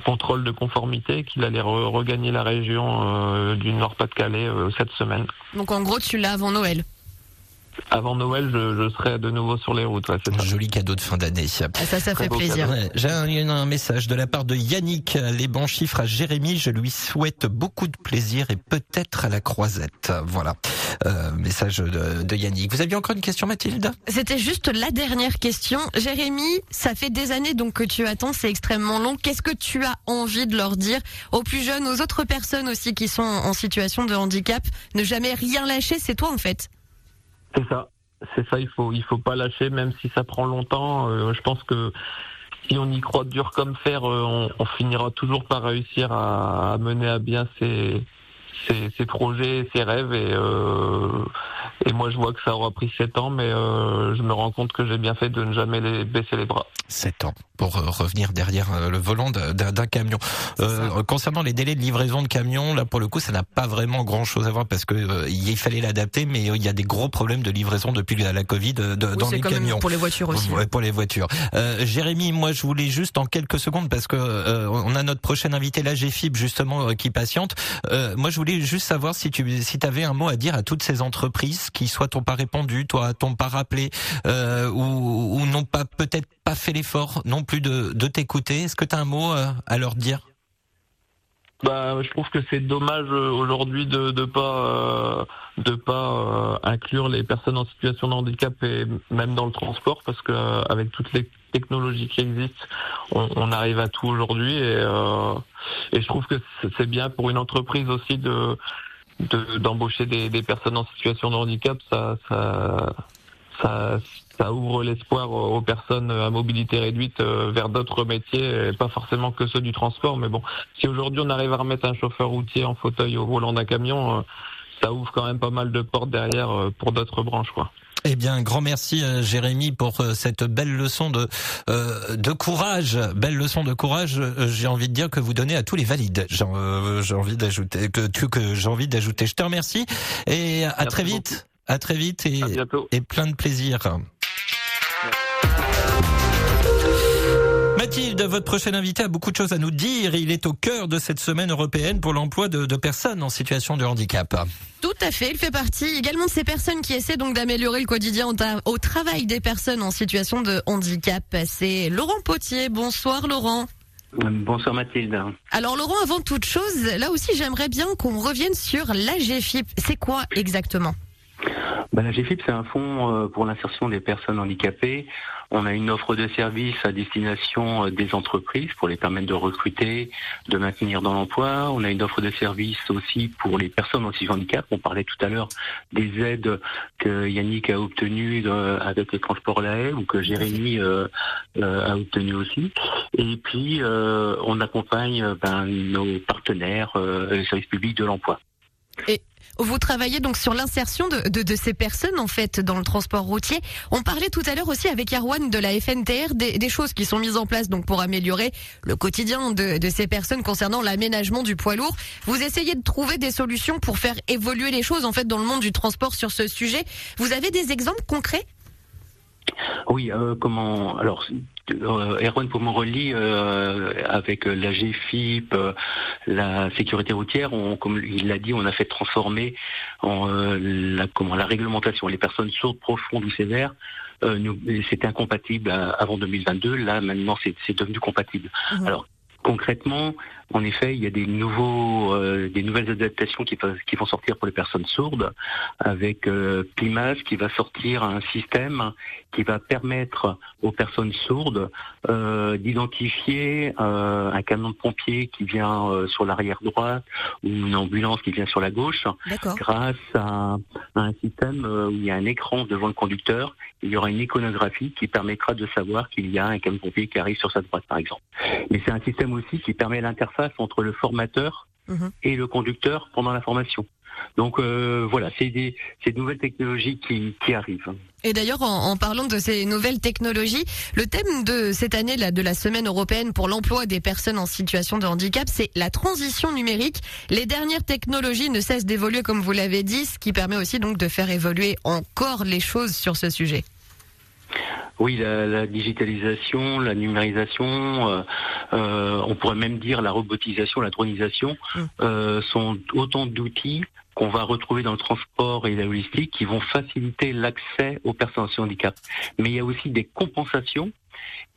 contrôle de conformité, qu'il allait regagner la région euh, du Nord-Pas-de-Calais euh, cette semaine. Donc en gros, tu l'as avant Noël avant Noël, je, serai de nouveau sur les routes. un joli cadeau de fin d'année. Ah, ça, ça fait plaisir. J'ai un, un, message de la part de Yannick. Les bons chiffres à Jérémy. Je lui souhaite beaucoup de plaisir et peut-être à la croisette. Voilà. Euh, message de, de, Yannick. Vous aviez encore une question, Mathilde? C'était juste la dernière question. Jérémy, ça fait des années donc que tu attends. C'est extrêmement long. Qu'est-ce que tu as envie de leur dire aux plus jeunes, aux autres personnes aussi qui sont en situation de handicap? Ne jamais rien lâcher. C'est toi en fait. C'est ça, c'est ça. Il faut, il faut pas lâcher, même si ça prend longtemps. Euh, je pense que si on y croit dur comme fer, euh, on, finira toujours par réussir à, mener à bien ses, ses, projets, ses rêves. Et, euh, et moi, je vois que ça aura pris sept ans, mais je me rends compte que j'ai bien fait de ne jamais les baisser les bras. Sept ans pour euh, revenir derrière euh, le volant d'un camion. Euh, concernant les délais de livraison de camions, là pour le coup, ça n'a pas vraiment grand-chose à voir parce que euh, il fallait l'adapter, mais il y a des gros problèmes de livraison depuis la, la Covid de, dans les camions. Pour les voitures aussi. Ouais, pour les voitures. Jérémy, moi je voulais juste en quelques secondes parce que on a notre prochain invité, la GFIB justement, qui patiente. moi je voulais juste savoir si tu si avais un mot à dire à toutes ces entreprises qui soit t'ont pas répondu, toi t'ont pas rappelé ou, ou n'ont pas peut-être pas fait l'effort non plus de, de t'écouter. Est-ce que tu as un mot euh, à leur dire? Bah, je trouve que c'est dommage euh, aujourd'hui de ne pas euh, de pas inclure les personnes en situation de handicap et même dans le transport parce que avec toutes les technologies qui existent, on, arrive à tout aujourd'hui et, et je trouve que c'est bien pour une entreprise aussi de d'embaucher des, des, personnes en situation de handicap. Ça ça ça, ça ouvre l'espoir aux personnes à mobilité réduite euh, vers d'autres métiers, et pas forcément que ceux du transport. Mais bon, si aujourd'hui on arrive à remettre un chauffeur routier en fauteuil au volant d'un camion, euh, ça ouvre quand même pas mal de portes derrière euh, pour d'autres branches, quoi. Eh bien, grand merci Jérémy pour cette belle leçon de de courage, belle leçon de courage. J'ai envie de dire que vous donnez à tous les valides. J'ai envie d'ajouter que que j'ai envie d'ajouter. Je te remercie et à très vite. À très vite et, et plein de plaisir. Mathilde, votre prochain invité a beaucoup de choses à nous dire. Il est au cœur de cette semaine européenne pour l'emploi de, de, personnes en situation de handicap. Tout à fait, il fait partie également de ces personnes qui essaient donc d'améliorer le quotidien au travail des personnes en situation de handicap. C'est Laurent Potier. Bonsoir Laurent. Bonsoir Mathilde. Alors Laurent, avant toute chose, là aussi j'aimerais bien qu'on revienne sur l'AGFIP. C'est quoi exactement? Ben, La GFIP, c'est un fonds euh, pour l'insertion des personnes handicapées. On a une offre de services à destination euh, des entreprises pour les permettre de recruter, de maintenir dans l'emploi. On a une offre de services aussi pour les personnes en situation de handicap. On parlait tout à l'heure des aides que Yannick a obtenues euh, avec les transports La ou que Jérémy a obtenues aussi. Et puis, on accompagne ben, nos partenaires, les services publics de l'emploi. Vous travaillez donc sur l'insertion de, ces personnes en fait dans le transport routier. On parlait tout à l'heure aussi avec Erwan de la FNTR des, choses qui sont mises en place donc pour améliorer le quotidien de, de ces personnes concernant l'aménagement du poids lourd. Vous essayez de trouver des solutions pour faire évoluer les choses en fait dans le monde du transport sur ce sujet. Vous avez des exemples concrets? Oui, euh, comment Alors, euh, Erwan Pomorelli, euh, avec la GFIP, euh, la sécurité routière, on, comme il l'a dit, on a fait transformer en, la, comment, la réglementation. Les personnes sourdes, profondes ou sévères, c'était incompatible avant 2022. Là, maintenant, c'est devenu compatible. Mhm. Alors, concrètement, en effet, il y a des nouveaux, euh, des nouvelles adaptations qui, qui, vont sortir pour les personnes sourdes, avec euh, qui va sortir un système qui va permettre aux personnes sourdes euh, d'identifier euh, un camion de pompier qui vient euh, sur l'arrière droite ou une ambulance qui vient sur la gauche, grâce à, à, un système où il y a un écran devant le conducteur. Et il y aura une iconographie qui permettra de savoir qu'il y a un camion de pompier qui arrive sur sa droite, par exemple. Mais c'est un système aussi qui permet l'interface entre le formateur mhm. et le conducteur pendant la formation. Donc euh, voilà, c'est des, ces nouvelles technologies qui, qui arrivent. Et d'ailleurs, en, parlant de ces nouvelles technologies, le thème de cette année là, de la semaine européenne pour l'emploi des personnes en situation de handicap, c'est la transition numérique. Les dernières technologies ne cessent d'évoluer, comme vous l'avez dit, ce qui permet aussi donc de faire évoluer encore les choses sur ce sujet. Oui, la, la, digitalisation, la numérisation, euh, euh, on pourrait même dire la robotisation, la dronisation, mm. euh, sont autant d'outils qu'on va retrouver dans le transport et la logistique qui vont faciliter l'accès aux personnes en handicap. Mais il y a aussi des compensations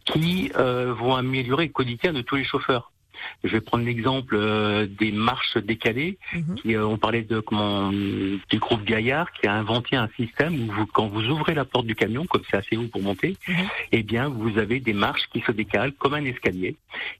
qui euh, vont améliorer le quotidien de tous les chauffeurs. Je vais prendre l'exemple euh, des marches décalées. Mhm. Qui, euh, on parlait de comment du groupe Gaillard qui a inventé un système où vous, quand vous ouvrez la porte du camion, comme c'est assez haut pour monter, mhm. eh bien vous avez des marches qui se décalent comme un escalier,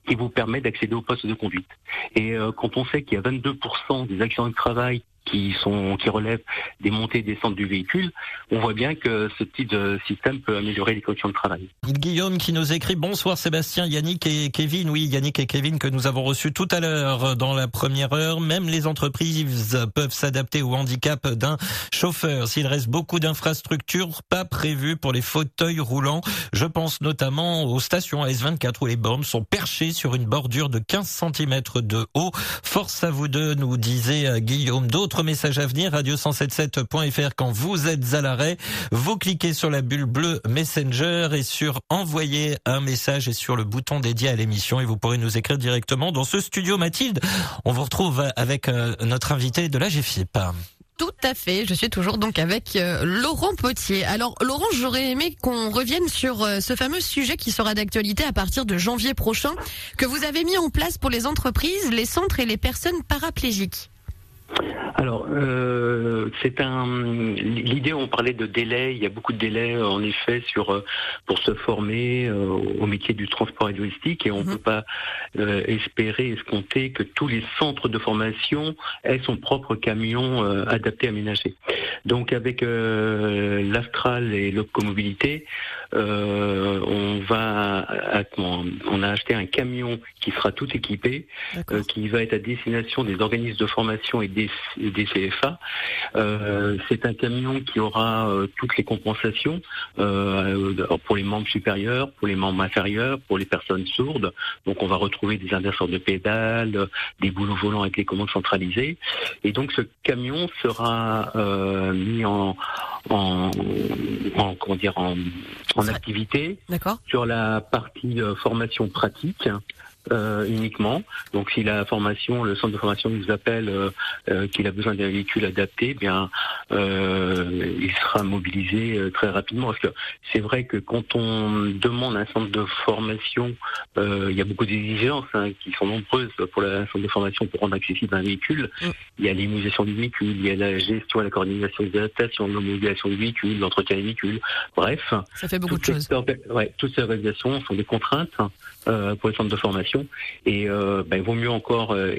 qui vous permet d'accéder au poste de conduite. Et quand on sait qu'il y a 22% des accidents de travail qui sont qui relèvent des montées et descentes du véhicule, on voit bien que ce type de système peut améliorer les conditions de travail. Guillaume qui nous écrit bonsoir Sébastien, Yannick et Kevin. Oui, Yannick et Kevin que nous avons reçus tout à l'heure dans la première heure. Même les entreprises peuvent s'adapter au handicap d'un chauffeur. S'il reste beaucoup d'infrastructures pas prévues pour les fauteuils roulants, je pense notamment aux stations AS24 où les bornes sont perchées sur une bordure de 15 cm de haut. Force à vous deux, nous disait Guillaume. D'autres message à venir, radio177.fr quand vous êtes à l'arrêt. Vous cliquez sur la bulle bleue Messenger et sur envoyer un message et sur le bouton dédié à l'émission et vous pourrez nous écrire directement dans ce studio Mathilde. On vous retrouve avec euh, notre invité de la GFIP. Tout à fait. Je suis toujours donc avec euh, Laurent Potier. Alors Laurent, j'aurais aimé qu'on revienne sur euh, ce fameux sujet qui sera d'actualité à partir de janvier prochain que vous avez mis en place pour les entreprises, les centres et les personnes paraplégiques. Alors, euh, c'est un. L'idée, on parlait de délai. Il y a beaucoup de délais, en effet, sur euh, pour se former euh, au métier du transport et logistique, et on ne mhm. peut pas espérer, escompter que tous les centres de formation aient son propre camion adapté, aménagé. Donc, avec l'Astral et l'Opcomobilité, on va, on a acheté un camion qui sera tout équipé, qui va être à destination des organismes de formation et des des CFA. Euh, c'est un camion qui aura euh, toutes les compensations euh, pour les membres supérieurs, pour les membres inférieurs, pour les personnes sourdes. Donc on va retrouver des inverseurs de pédales, des boulots volants avec les commandes centralisées. Et donc ce camion sera mis en, en, comment dire en, en activité sur la partie formation pratique euh, uniquement. Donc si la formation, le centre de formation nous appelle euh, euh, qu'il a besoin d'un véhicule adapté, eh bien il sera mobilisé très rapidement. Parce que c'est vrai que quand on demande un centre de formation, il y a beaucoup d'exigences hein, qui sont nombreuses pour le centre de formation pour rendre accessible un véhicule. Mm. Il y a l'immunisation du véhicule, il y a la gestion la coordination des adaptations, l'homologation du véhicule, l'entretien des véhicules. Bref, ça fait beaucoup de choses. ouais, toutes ces organisations sont des contraintes pour les centres de formation et euh, ben, il vaut mieux encore euh,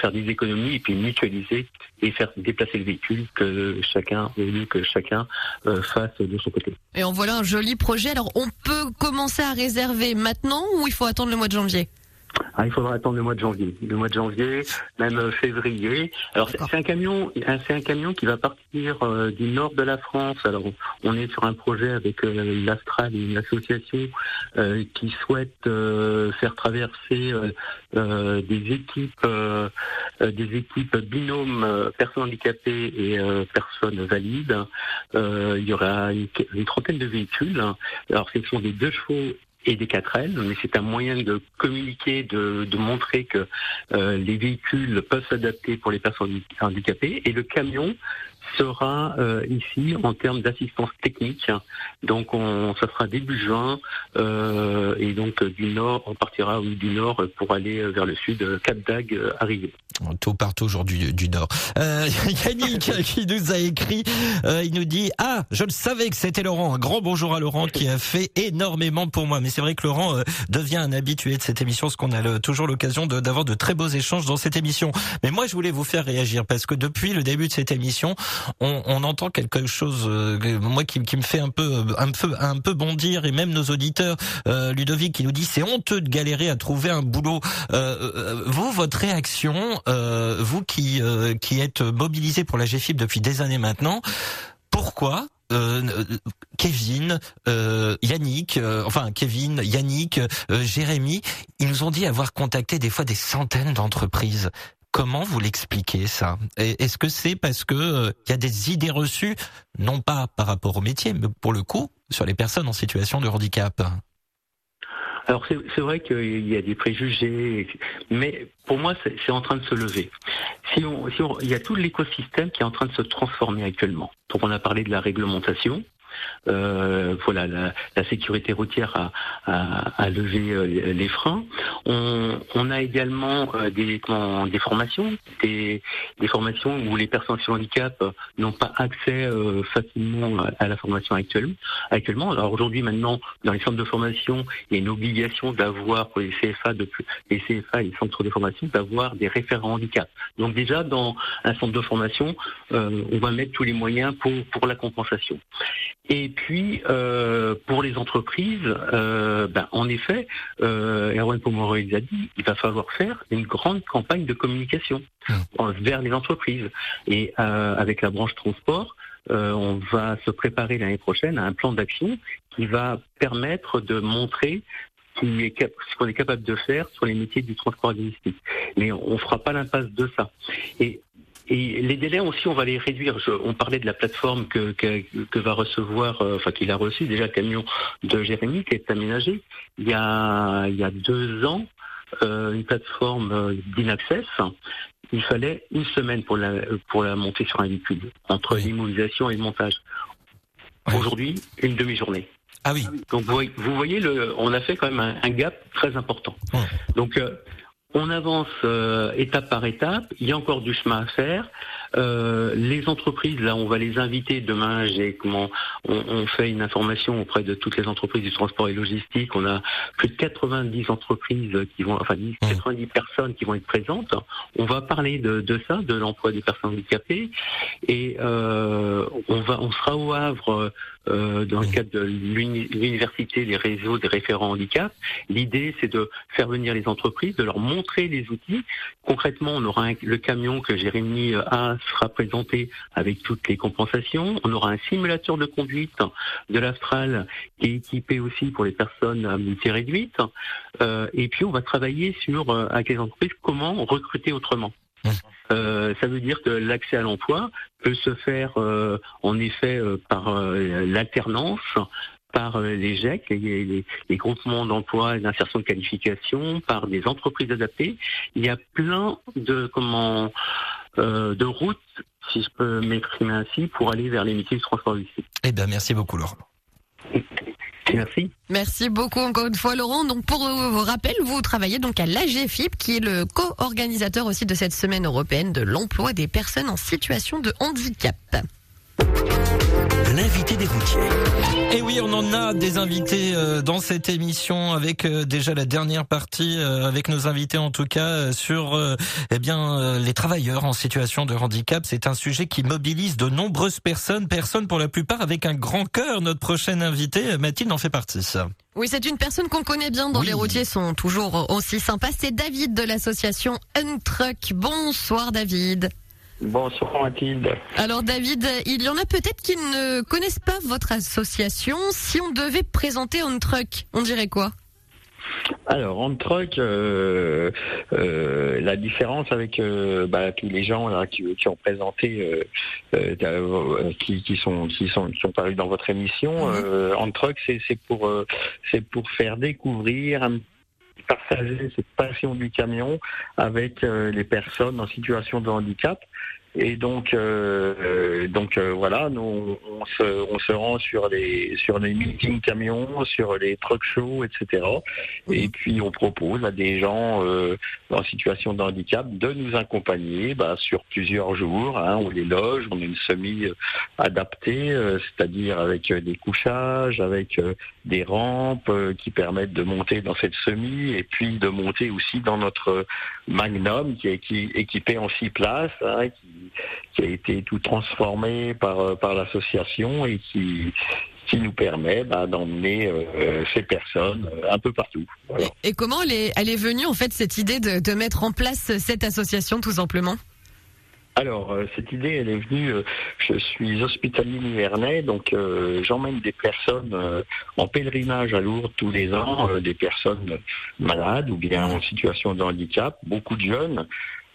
faire des économies et puis mutualiser et faire déplacer le véhicule que chacun, au que chacun euh, fasse de son côté. Et en voilà un joli projet. Alors on peut commencer à réserver maintenant ou il faut attendre le mois de janvier? Ah, il faudra attendre le mois de janvier, le mois de janvier, même euh, février. Alors c'est un camion, c'est un camion qui va partir euh, du nord de la France. Alors on est sur un projet avec euh, l'Astral, une association qui souhaite faire traverser des équipes, des équipes binômes personnes handicapées et personnes valides. il y aura une, une, trentaine de véhicules. Alors ce sont des deux chevaux et des 4L, mais c'est un moyen de communiquer, de, montrer que euh, les véhicules peuvent s'adapter pour les personnes handicapées. Et le camion sera euh, ici en termes d'assistance technique. Donc on, ça sera début juin euh, et donc du nord, on partira du nord pour aller vers le sud, Cap d'Agde arrivé. Tout partout aujourd'hui du Nord. Euh, <laughs> Yannick qui nous a écrit, euh, il nous dit ah je le savais que c'était Laurent. Un grand bonjour à Laurent qui a fait énormément pour moi. Mais c'est vrai que Laurent euh, devient un habitué de cette émission, parce qu'on a toujours l'occasion d'avoir de, très beaux échanges dans cette émission. Mais moi je voulais vous faire réagir parce que depuis le début de cette émission, on, on entend quelque chose euh, moi qui, qui, me fait un peu un peu un peu bondir et même nos auditeurs Ludovic qui nous dit c'est honteux de galérer à trouver un boulot. vous votre réaction euh, vous qui euh, qui êtes mobilisé pour la GFIP depuis des années maintenant, pourquoi euh, Kevin, Yannick, enfin Kevin, Yannick, Jérémy, ils nous ont dit avoir contacté des fois des centaines d'entreprises? Comment vous l'expliquez ça? Est-ce que c'est parce que il y a des idées reçues, non pas par rapport au métier, mais pour le coup sur les personnes en situation de handicap? Alors c'est vrai qu'il y a des préjugés, mais pour moi c'est en train de se lever. Il y a tout l'écosystème qui est en train de se transformer actuellement. Donc on a parlé de la réglementation, euh, voilà, la, sécurité routière a, a, levé euh, les freins. On, a également euh, des, des formations, des, des, formations où les personnes sur handicap n'ont pas accès euh, facilement à la formation actuelle, actuellement. Alors aujourd'hui, maintenant, dans les centres de formation, il y a une obligation d'avoir pour les CFA, les CFA, les centres de formation, d'avoir des référents handicap. Donc déjà, dans un centre de formation, on va mettre tous les moyens pour, pour la compensation. Et puis euh, pour les entreprises, euh, ben, en effet, euh, Erwan Pomeroy a dit, il va falloir faire une grande campagne de communication mmh. vers les entreprises. Et euh, avec la branche transport, euh, on va se préparer l'année prochaine à un plan d'action qui va permettre de montrer ce qu'on est capable de faire sur les métiers du transport logistique. Mais on ne fera pas l'impasse de ça. Et et les délais aussi, on va les réduire. on parlait de la plateforme que, que, va recevoir, euh, enfin qu'il a reçu déjà le camion de Jérémy qui est aménagé. Il y a, il y a deux ans, euh, une plateforme euh, d'inaccess. Il fallait une semaine pour la, pour la monter sur un véhicule, entre l'immobilisation et le montage. Aujourd'hui, une demi-journée. Ah oui. Donc vous voyez, le, on a fait quand même un, gap très important. Donc on avance euh, étape par étape. Il y a encore du chemin à faire. Euh, les entreprises, là, on va les inviter demain. J'ai comment on, fait une information auprès de toutes les entreprises du transport et logistique. On a plus de 90 entreprises qui vont, enfin 90 mmh. personnes qui vont être présentes. On va parler de, ça, de l'emploi des personnes handicapées, et euh, on va, on sera au Havre euh, dans le cadre de l'université, les réseaux des référents handicap. L'idée, c'est de faire venir les entreprises, de leur montrer les outils. Concrètement, on aura le camion que Jérémy a sera présenté avec toutes les compensations. On aura un simulateur de conduite de l'Astral qui est équipé aussi pour les personnes à mobilité réduite. Euh, et puis, on va travailler sur, euh, avec les entreprises, comment recruter autrement. Mmh. Euh, ça veut dire que l'accès à l'emploi peut se faire en effet par l'alternance, par les GEC, les, les groupements d'emploi et d'insertion de qualification, par des entreprises adaptées. Il y a plein de comment euh, de routes, si je peux m'exprimer ainsi, pour aller vers les métiers du transport logistique. Eh bien, merci beaucoup, Laurent. Merci. Beaucoup encore une fois Laurent. Donc pour vos rappels, vous travaillez donc à l'AGFIP qui est le co-organisateur aussi de cette semaine européenne de l'emploi des personnes en situation de handicap l'invité des routiers. Et oui, on en a des invités euh, dans cette émission avec euh, déjà la dernière partie euh, avec nos invités en tout cas sur eh bien les travailleurs en situation de handicap. C'est un sujet qui mobilise de nombreuses personnes, personnes pour la plupart avec un grand cœur. Notre prochaine invité, Mathilde, en fait partie. Oui, c'est une personne qu'on connaît bien, dont les routiers sont toujours aussi sympas. C'est David de l'association Untruck. Bonsoir David. Bonsoir Mathilde. Alors David, il y en a peut-être qui ne connaissent pas votre association. Si on devait présenter On Truck, on dirait quoi? Alors, on truck, euh, euh, la différence avec euh, bah, tous les gens là, qui, ont présenté, qui, sont qui sont qui sont parus dans votre émission, mhm. on truck, c'est pour c'est pour faire découvrir un partager cette passion du camion avec euh, les personnes en situation de handicap. Et donc, euh, donc euh, voilà, nous on se, on se rend sur les sur les meetings camions, sur les truck shows, etc. Et puis on propose à des gens euh, en situation de handicap de nous accompagner bah, sur plusieurs jours. Hein, on les loge, on a une semi adaptée, c'est-à-dire avec des couchages, avec des rampes qui permettent de monter dans cette semi et puis de monter aussi dans notre Magnum qui est équipé en six places, hein, qui a été tout transformé par, euh, par l'association et qui, qui nous permet bah, d'emmener euh, ces personnes euh, un peu partout. Et, comment elle est, venue en fait cette idée de mettre en place cette association tout simplement? Alors, cette idée, elle est venue, je suis hospitalier nivernais, donc j'emmène des personnes en pèlerinage à Lourdes tous les ans, des personnes malades ou bien en situation de handicap, beaucoup de jeunes,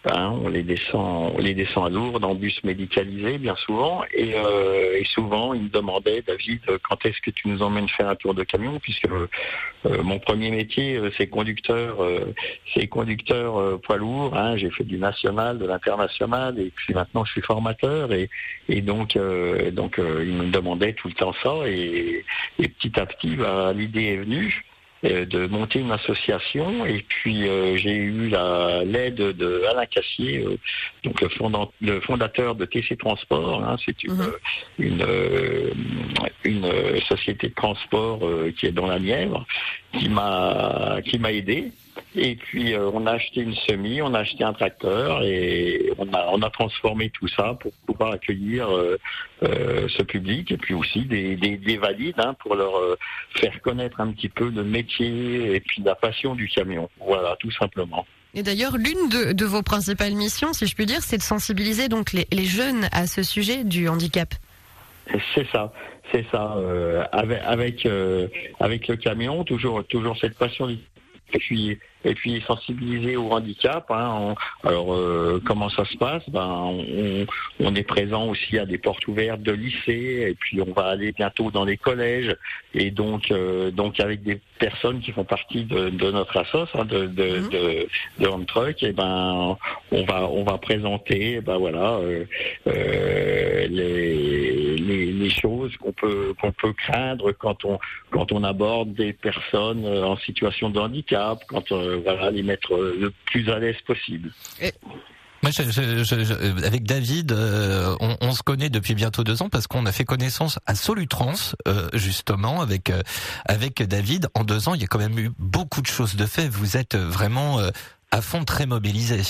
Hein, on les descend, on les descend à Lourdes en bus médicalisé bien souvent, et, euh, et souvent ils me demandaient, David, quand est-ce que tu nous emmènes faire un tour de camion, puisque euh, mon premier métier euh, c'est conducteur, c'est conducteur poids lourd. Hein, j'ai fait du national, de l'international, et puis maintenant je suis formateur, et, et donc donc ils me demandaient tout le temps ça, et, et petit à petit, bah, l'idée est venue. Euh, de monter une association et puis euh, j'ai eu l'aide de Alain Cassier, euh, donc le, fondateur de TC Transport. Hein, c'est une, mhm. une, société de transport qui est dans la Nièvre qui m'a qui m'a aidé et puis euh, on a acheté une semi, on a acheté un tracteur et on a, on a transformé tout ça pour pouvoir accueillir euh, euh, ce public et puis aussi des, des, valides hein, pour leur faire connaître un petit peu le métier et puis la passion du camion. Voilà, tout simplement. Et d'ailleurs, l'une de, de, vos principales missions, si je puis dire, c'est de sensibiliser donc les, les, jeunes à ce sujet du handicap. C'est ça, c'est ça. avec avec, avec le camion, toujours toujours cette passion et puis et puis sensibiliser au handicap. Hein, alors euh, comment ça se passe? Ben on, on, est présent aussi à des portes ouvertes de lycées et puis on va aller bientôt dans les collèges et donc euh, donc avec des personnes qui font partie de, de notre assos hein, de de, mhm. de, de Home Truck et ben on va on va présenter ben voilà euh, euh les, les, les choses qu'on peut qu'on peut craindre quand on quand on aborde des personnes en situation de handicap quand voilà, les mettre euh, le plus à l'aise possible. Moi, avec David, euh, on, se connaît depuis bientôt deux ans parce qu'on a fait connaissance à Solutrans, euh, justement, avec avec David. En deux ans, il y a quand même eu beaucoup de choses de fait. Vous êtes vraiment à fond très mobilisé.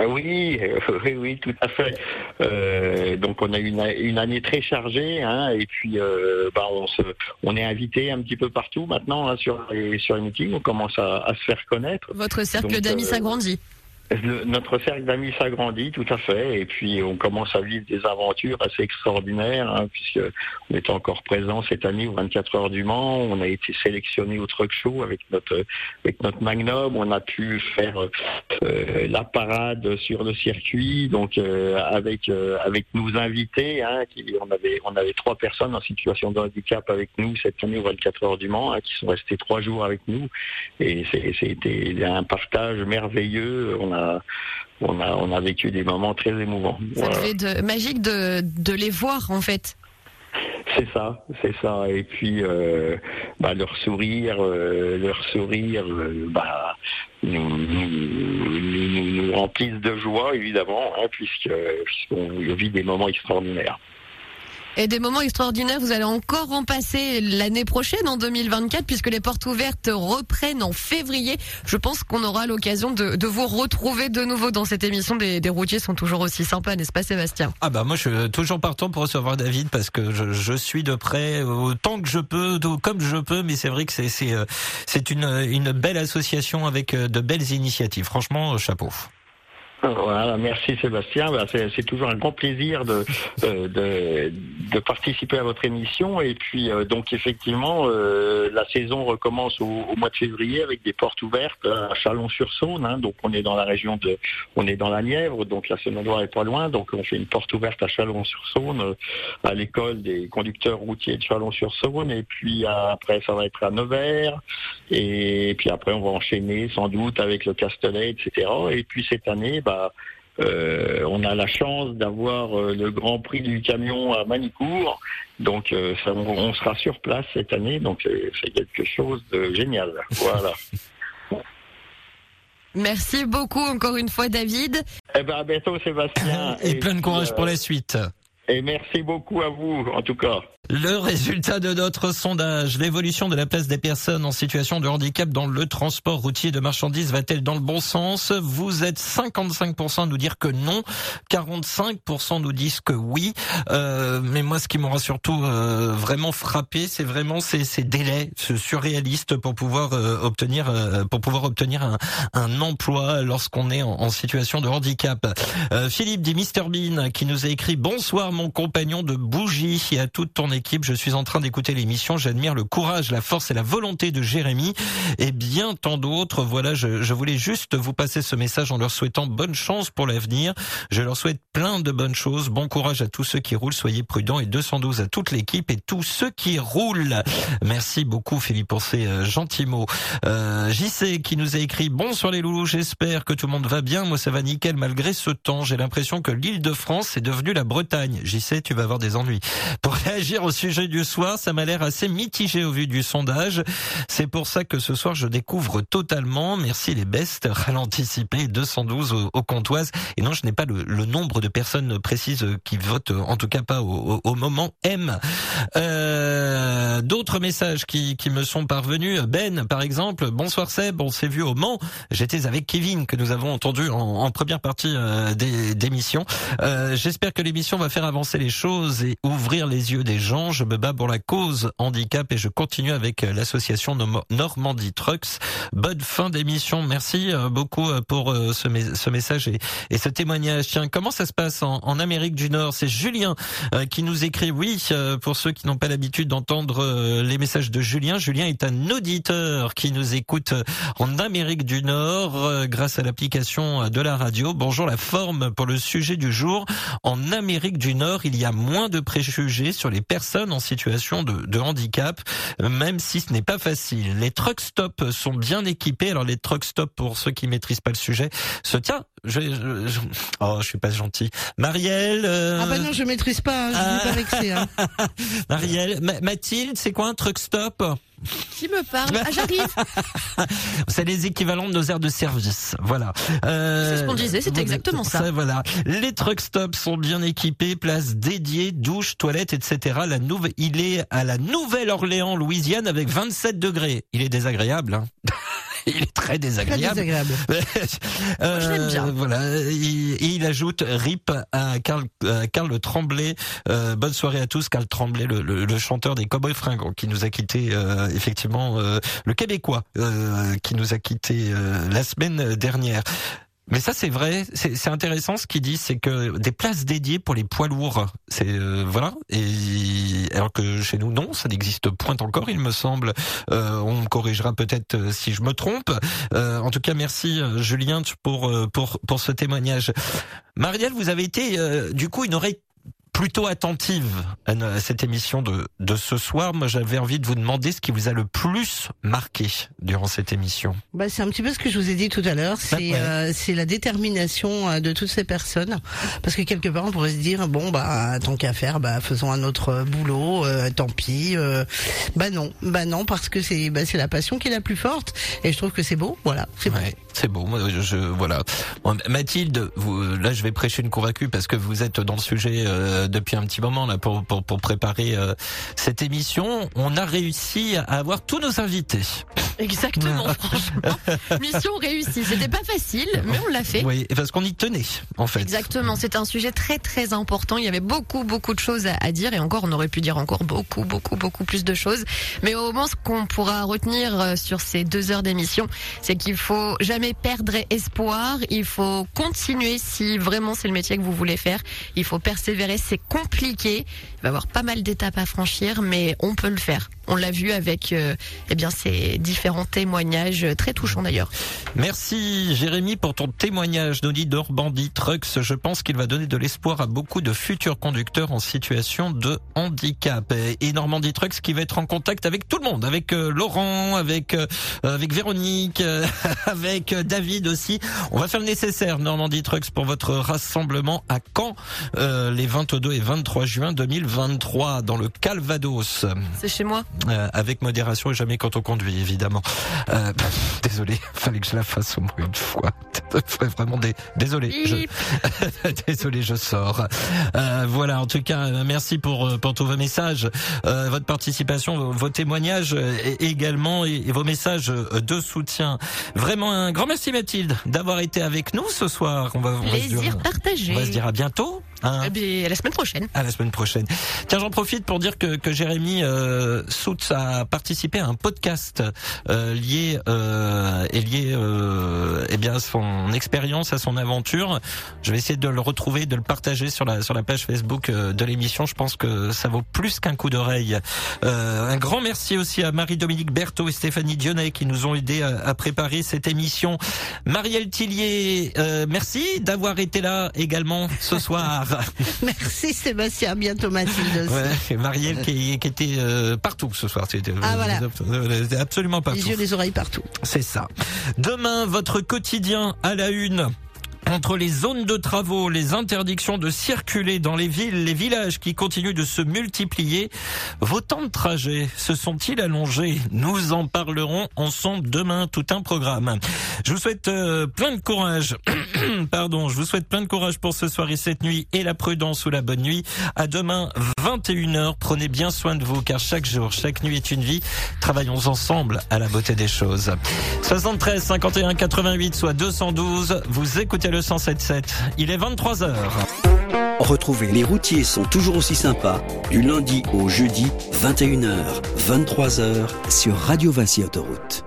Ah oui, <laughs> oui, oui, tout à fait. Euh, donc on a une, une année très chargée, hein, et puis euh, bah, on, se, on est invité un petit peu partout maintenant hein, sur les, sur les meetings. On commence à, à se faire connaître. Votre cercle d'amis euh, notre cercle d'amis s'agrandit, tout à fait, et puis on commence à vivre des aventures assez extraordinaires, hein, puisque on est encore présent cette année aux 24 heures du Mans. On a été sélectionné au Truck Show avec notre avec notre Magnum. On a pu faire euh, la parade sur le circuit, donc euh, avec euh, avec nos invités. Hein, qui, on avait on avait trois personnes en situation de handicap avec nous cette année aux 24 heures du Mans, hein, qui sont restés trois jours avec nous, et c'était un partage merveilleux. On a, on a vécu des moments très émouvants. Ça devait être magique de, de les voir en fait. C'est ça, c'est ça. Et puis euh, bah, leur sourire, euh, leur sourire, euh, bah, nous, nous, nous, remplissent de joie évidemment, hein, puisque puisqu'on vit des moments extraordinaires. Et des moments extraordinaires, vous allez encore en passer l'année prochaine, en 2024, puisque les portes ouvertes reprennent en février. Je pense qu'on aura l'occasion de, de, vous retrouver de nouveau dans cette émission. Des, des routiers sont toujours aussi sympas, n'est-ce pas Sébastien? Ah bah moi je suis toujours partant pour recevoir David parce que je, je suis de près autant que je peux, comme je peux, mais c'est vrai que c'est euh, une, une belle association avec euh, de belles initiatives. Franchement, chapeau. Voilà, merci Sébastien. Bah, c'est toujours un grand plaisir de, de, de, participer à votre émission. Et puis euh, donc effectivement, euh, la saison recommence au, au, mois de février avec des portes ouvertes à Chalon-sur-Saône. Hein. donc on est dans la région de, on est dans la Nièvre, donc la Saône-et-Loire est pas loin. Donc on fait une porte ouverte à Chalon-sur-Saône, euh, à l'école des conducteurs routiers de Chalon-sur-Saône. Et puis après ça va être à Nevers. Et puis après on va enchaîner sans doute avec le Castellet, etc. Et puis cette année, bah, bah, euh, on a la chance d'avoir euh, le Grand Prix du camion à Manicourt. Donc euh, on, sera sur place cette année, donc c'est quelque chose de génial. Voilà. <laughs> Merci beaucoup encore une fois David. Eh ben à bientôt Sébastien. et, plein de courage pour la suite. Et merci beaucoup à vous en tout cas. Le résultat de notre sondage, l'évolution de la place des personnes en situation de handicap dans le transport routier de marchandises va-t-elle dans le bon sens? Vous êtes 55% à nous dire que non, 45% nous disent que oui. Euh, mais moi, ce qui m'aura surtout euh, vraiment frappé, c'est vraiment ces, ces, délais surréalistes pour pouvoir euh, obtenir euh, pour pouvoir obtenir un, un emploi lorsqu'on est en, en, situation de handicap. Euh, Philippe dit Mr Bean qui nous a écrit bonsoir compagnon de bougie et à toute ton équipe. Je suis en train d'écouter l'émission. J'admire le courage, la force et la volonté de Jérémy et bien tant d'autres. Voilà, je, je voulais juste vous passer ce message en leur souhaitant bonne chance pour l'avenir. Je leur souhaite plein de bonnes choses. Bon courage à tous ceux qui roulent. Soyez prudents et 212 à toute l'équipe et tous ceux qui roulent. Merci beaucoup Philippe pour ces euh, gentils mots. Euh, JC qui nous a écrit Bonsoir les loulous, j'espère que tout le monde va bien. Moi ça va nickel malgré ce temps. J'ai l'impression que l'île de France est devenue la Bretagne. JC, tu vas avoir des ennuis. Pour <laughs> réagir au sujet du soir, ça m'a l'air assez mitigé au vu du sondage. C'est pour ça que ce soir je découvre totalement. Merci les bestes. <laughs> Ralenticipé 212 au, au comptoise. Et non, je n'ai pas le, nombre de personnes précises qui votent, en tout cas pas au, moment M. Euh, D'autres messages qui, me sont parvenus. Ben, par exemple. Bonsoir Seb, on s'est vu au Mans. J'étais avec Kevin que nous avons entendu en, première partie euh, d'émission. Euh, J'espère que l'émission va faire avancer les choses et ouvrir les yeux des gens. Je me bats pour la cause handicap et je continue avec l'association Normandie Trucks. Bonne fin d'émission. Merci euh, beaucoup euh, pour euh, ce, ce message et, et, ce témoignage. Tiens, comment ça se passe en, en Amérique du Nord? C'est Julien qui nous écrit. Oui, pour ceux qui n'ont pas l'habitude d'entendre les messages de Julien, Julien est un auditeur qui nous écoute en Amérique du Nord grâce à l'application de la radio. Bonjour, la forme pour le sujet du jour. En Amérique du Nord, il y a moins de préjugés sur les personnes en situation de, de handicap, même si ce n'est pas facile. Les truck stops sont bien équipés. Alors les truck stops, pour ceux qui maîtrisent pas le sujet, se tient. Je, je, je, oh, je suis pas gentil. Marielle. Euh... Ah bah non, je maîtrise pas. Hein, je ah... pas. <laughs> Hein. Marielle, Ma Mathilde, c'est quoi un truck stop? Qui me parle Ah, j'arrive. <laughs> c'est les équivalents de nos aires de service. Voilà. Euh, c'est ce qu'on disait, c'est exactement ça. ça. Voilà. Les truck stops sont bien équipés, places dédiées, douches, toilettes, etc. La nouvelle, il est à la Nouvelle-Orléans, Louisiane, avec 27 degrés. Il est désagréable. Hein <laughs> <laughs> il est très désagréable. Très désagréable. <laughs> euh, Moi, je bien. Voilà. Il, il ajoute RIP à Carl, à Carl Tremblay. Euh, bonne soirée à tous. Carl Tremblay, le, le, le chanteur des Cowboys Fringants, qui nous a quitté euh, effectivement, euh, le Québécois, euh, qui nous a quitté la semaine dernière. Mais ça, c'est vrai. C'est intéressant ce qu'il dit, c'est que des places dédiées pour les poids lourds, c'est euh, voilà. Et alors que chez nous, non, ça n'existe point encore, il me semble. Euh, on corrigera peut-être si je me trompe. Euh, en tout cas, merci Julien pour pour pour ce témoignage. Marielle, vous avez été du coup une oreille plutôt attentive à cette émission de, de ce soir. Moi, j'avais envie de vous demander ce qui vous a le plus marqué durant cette émission. Bah, c'est un petit peu ce que je vous ai dit tout à l'heure. C'est ouais. euh, c'est la détermination de toutes ces personnes. Parce que quelque part, on pourrait se dire bon bah tant qu'à faire, bah faisons un autre boulot. Euh, tant pis. Euh, bah non, bah non, parce que c'est bah, c'est la passion qui est la plus forte. Et je trouve que c'est beau. Voilà, c'est ouais, c'est beau. Moi, je, je voilà. Bon, Mathilde, vous, là, je vais prêcher une convaincue parce que vous êtes dans le sujet. Euh, depuis un petit moment là pour pour, pour préparer euh, cette émission. On a réussi à avoir tous nos invités. Exactement, <laughs> franchement. Mission réussie. C'était pas facile, mais on l'a fait. Oui, parce qu'on y tenait, en fait. Exactement. C'est un sujet très très important. Il y avait beaucoup beaucoup de choses à, dire et encore, on aurait pu dire encore beaucoup beaucoup beaucoup plus de choses. Mais au moins, ce qu'on pourra retenir euh, sur ces deux heures d'émission, c'est qu'il faut jamais perdre espoir. Il faut continuer si vraiment c'est le métier que vous voulez faire. Il faut persévérer. C'est compliqué. Il va y avoir pas mal d'étapes à franchir, mais on peut le faire. On l'a vu avec euh, eh bien ces différents témoignages très touchants d'ailleurs. Merci Jérémy pour ton témoignage, dit Bandit Trucks. Je pense qu'il va donner de l'espoir à beaucoup de futurs conducteurs en situation de handicap. Et Normandie Trucks qui va être en contact avec tout le monde, avec euh, Laurent, avec euh, avec Véronique, euh, <laughs> avec David aussi. On va faire le nécessaire Normandie Trucks pour votre rassemblement à Caen euh, les 22 et 23 juin 2023 dans le Calvados. C'est chez moi. Euh, avec modération et jamais quand on conduit, évidemment. Euh, désolé, <laughs> fallait que je la fasse au moins une fois. <laughs> Vraiment des, désolé. Je, <laughs> désolé, je sors. Euh, voilà, en tout cas, merci pour pour tous vos messages, euh, votre participation, vos, vos témoignages et, également et, et, vos messages de soutien. Vraiment un grand merci Mathilde d'avoir été avec nous ce soir. On va, on Plaisir va se dire, partagé. On va se dire à bientôt. Hein Eh bien, à la semaine prochaine. À la semaine prochaine. Tiens, j'en profite pour dire que, que Jérémy euh, Soutz a participé à un podcast euh, lié euh, et lié euh, eh bien à son expérience, à son aventure. Je vais essayer de le retrouver, de le partager sur la sur la page Facebook de l'émission. Je pense que ça vaut plus qu'un coup d'oreille. Un grand merci aussi à Marie-Dominique Berthaud et Stéphanie Dionnet qui nous ont aidés à, à préparer cette émission. Marielle Tillier, euh, merci d'avoir été là également ce <laughs> soir. Merci Sébastien, à bientôt Mathilde aussi. Ouais, Marielle qui, qui était euh, partout ce soir. Ah, voilà. c'était absolument partout. Les yeux, les oreilles partout. C'est ça. Demain, votre quotidien à la une. Entre les zones de travaux, les interdictions de circuler dans les villes, les villages qui continuent de se multiplier, vos temps de trajet se sont-ils allongés? Nous en parlerons ensemble demain, tout un programme. Je vous souhaite euh, plein de courage. <clears throat> Pardon, je vous souhaite plein de courage pour ce soir et cette nuit et la prudence ou la bonne nuit. À demain, 21h. Prenez bien soin de vous car chaque jour, chaque nuit est une vie. Travaillons ensemble à la beauté des choses. 73 51 88 soit 212. Vous écoutez le 177. Il est 23h. Retrouvez Les routiers sont toujours aussi sympas du lundi au jeudi 21h, 23h sur Radio Vinci Autoroute.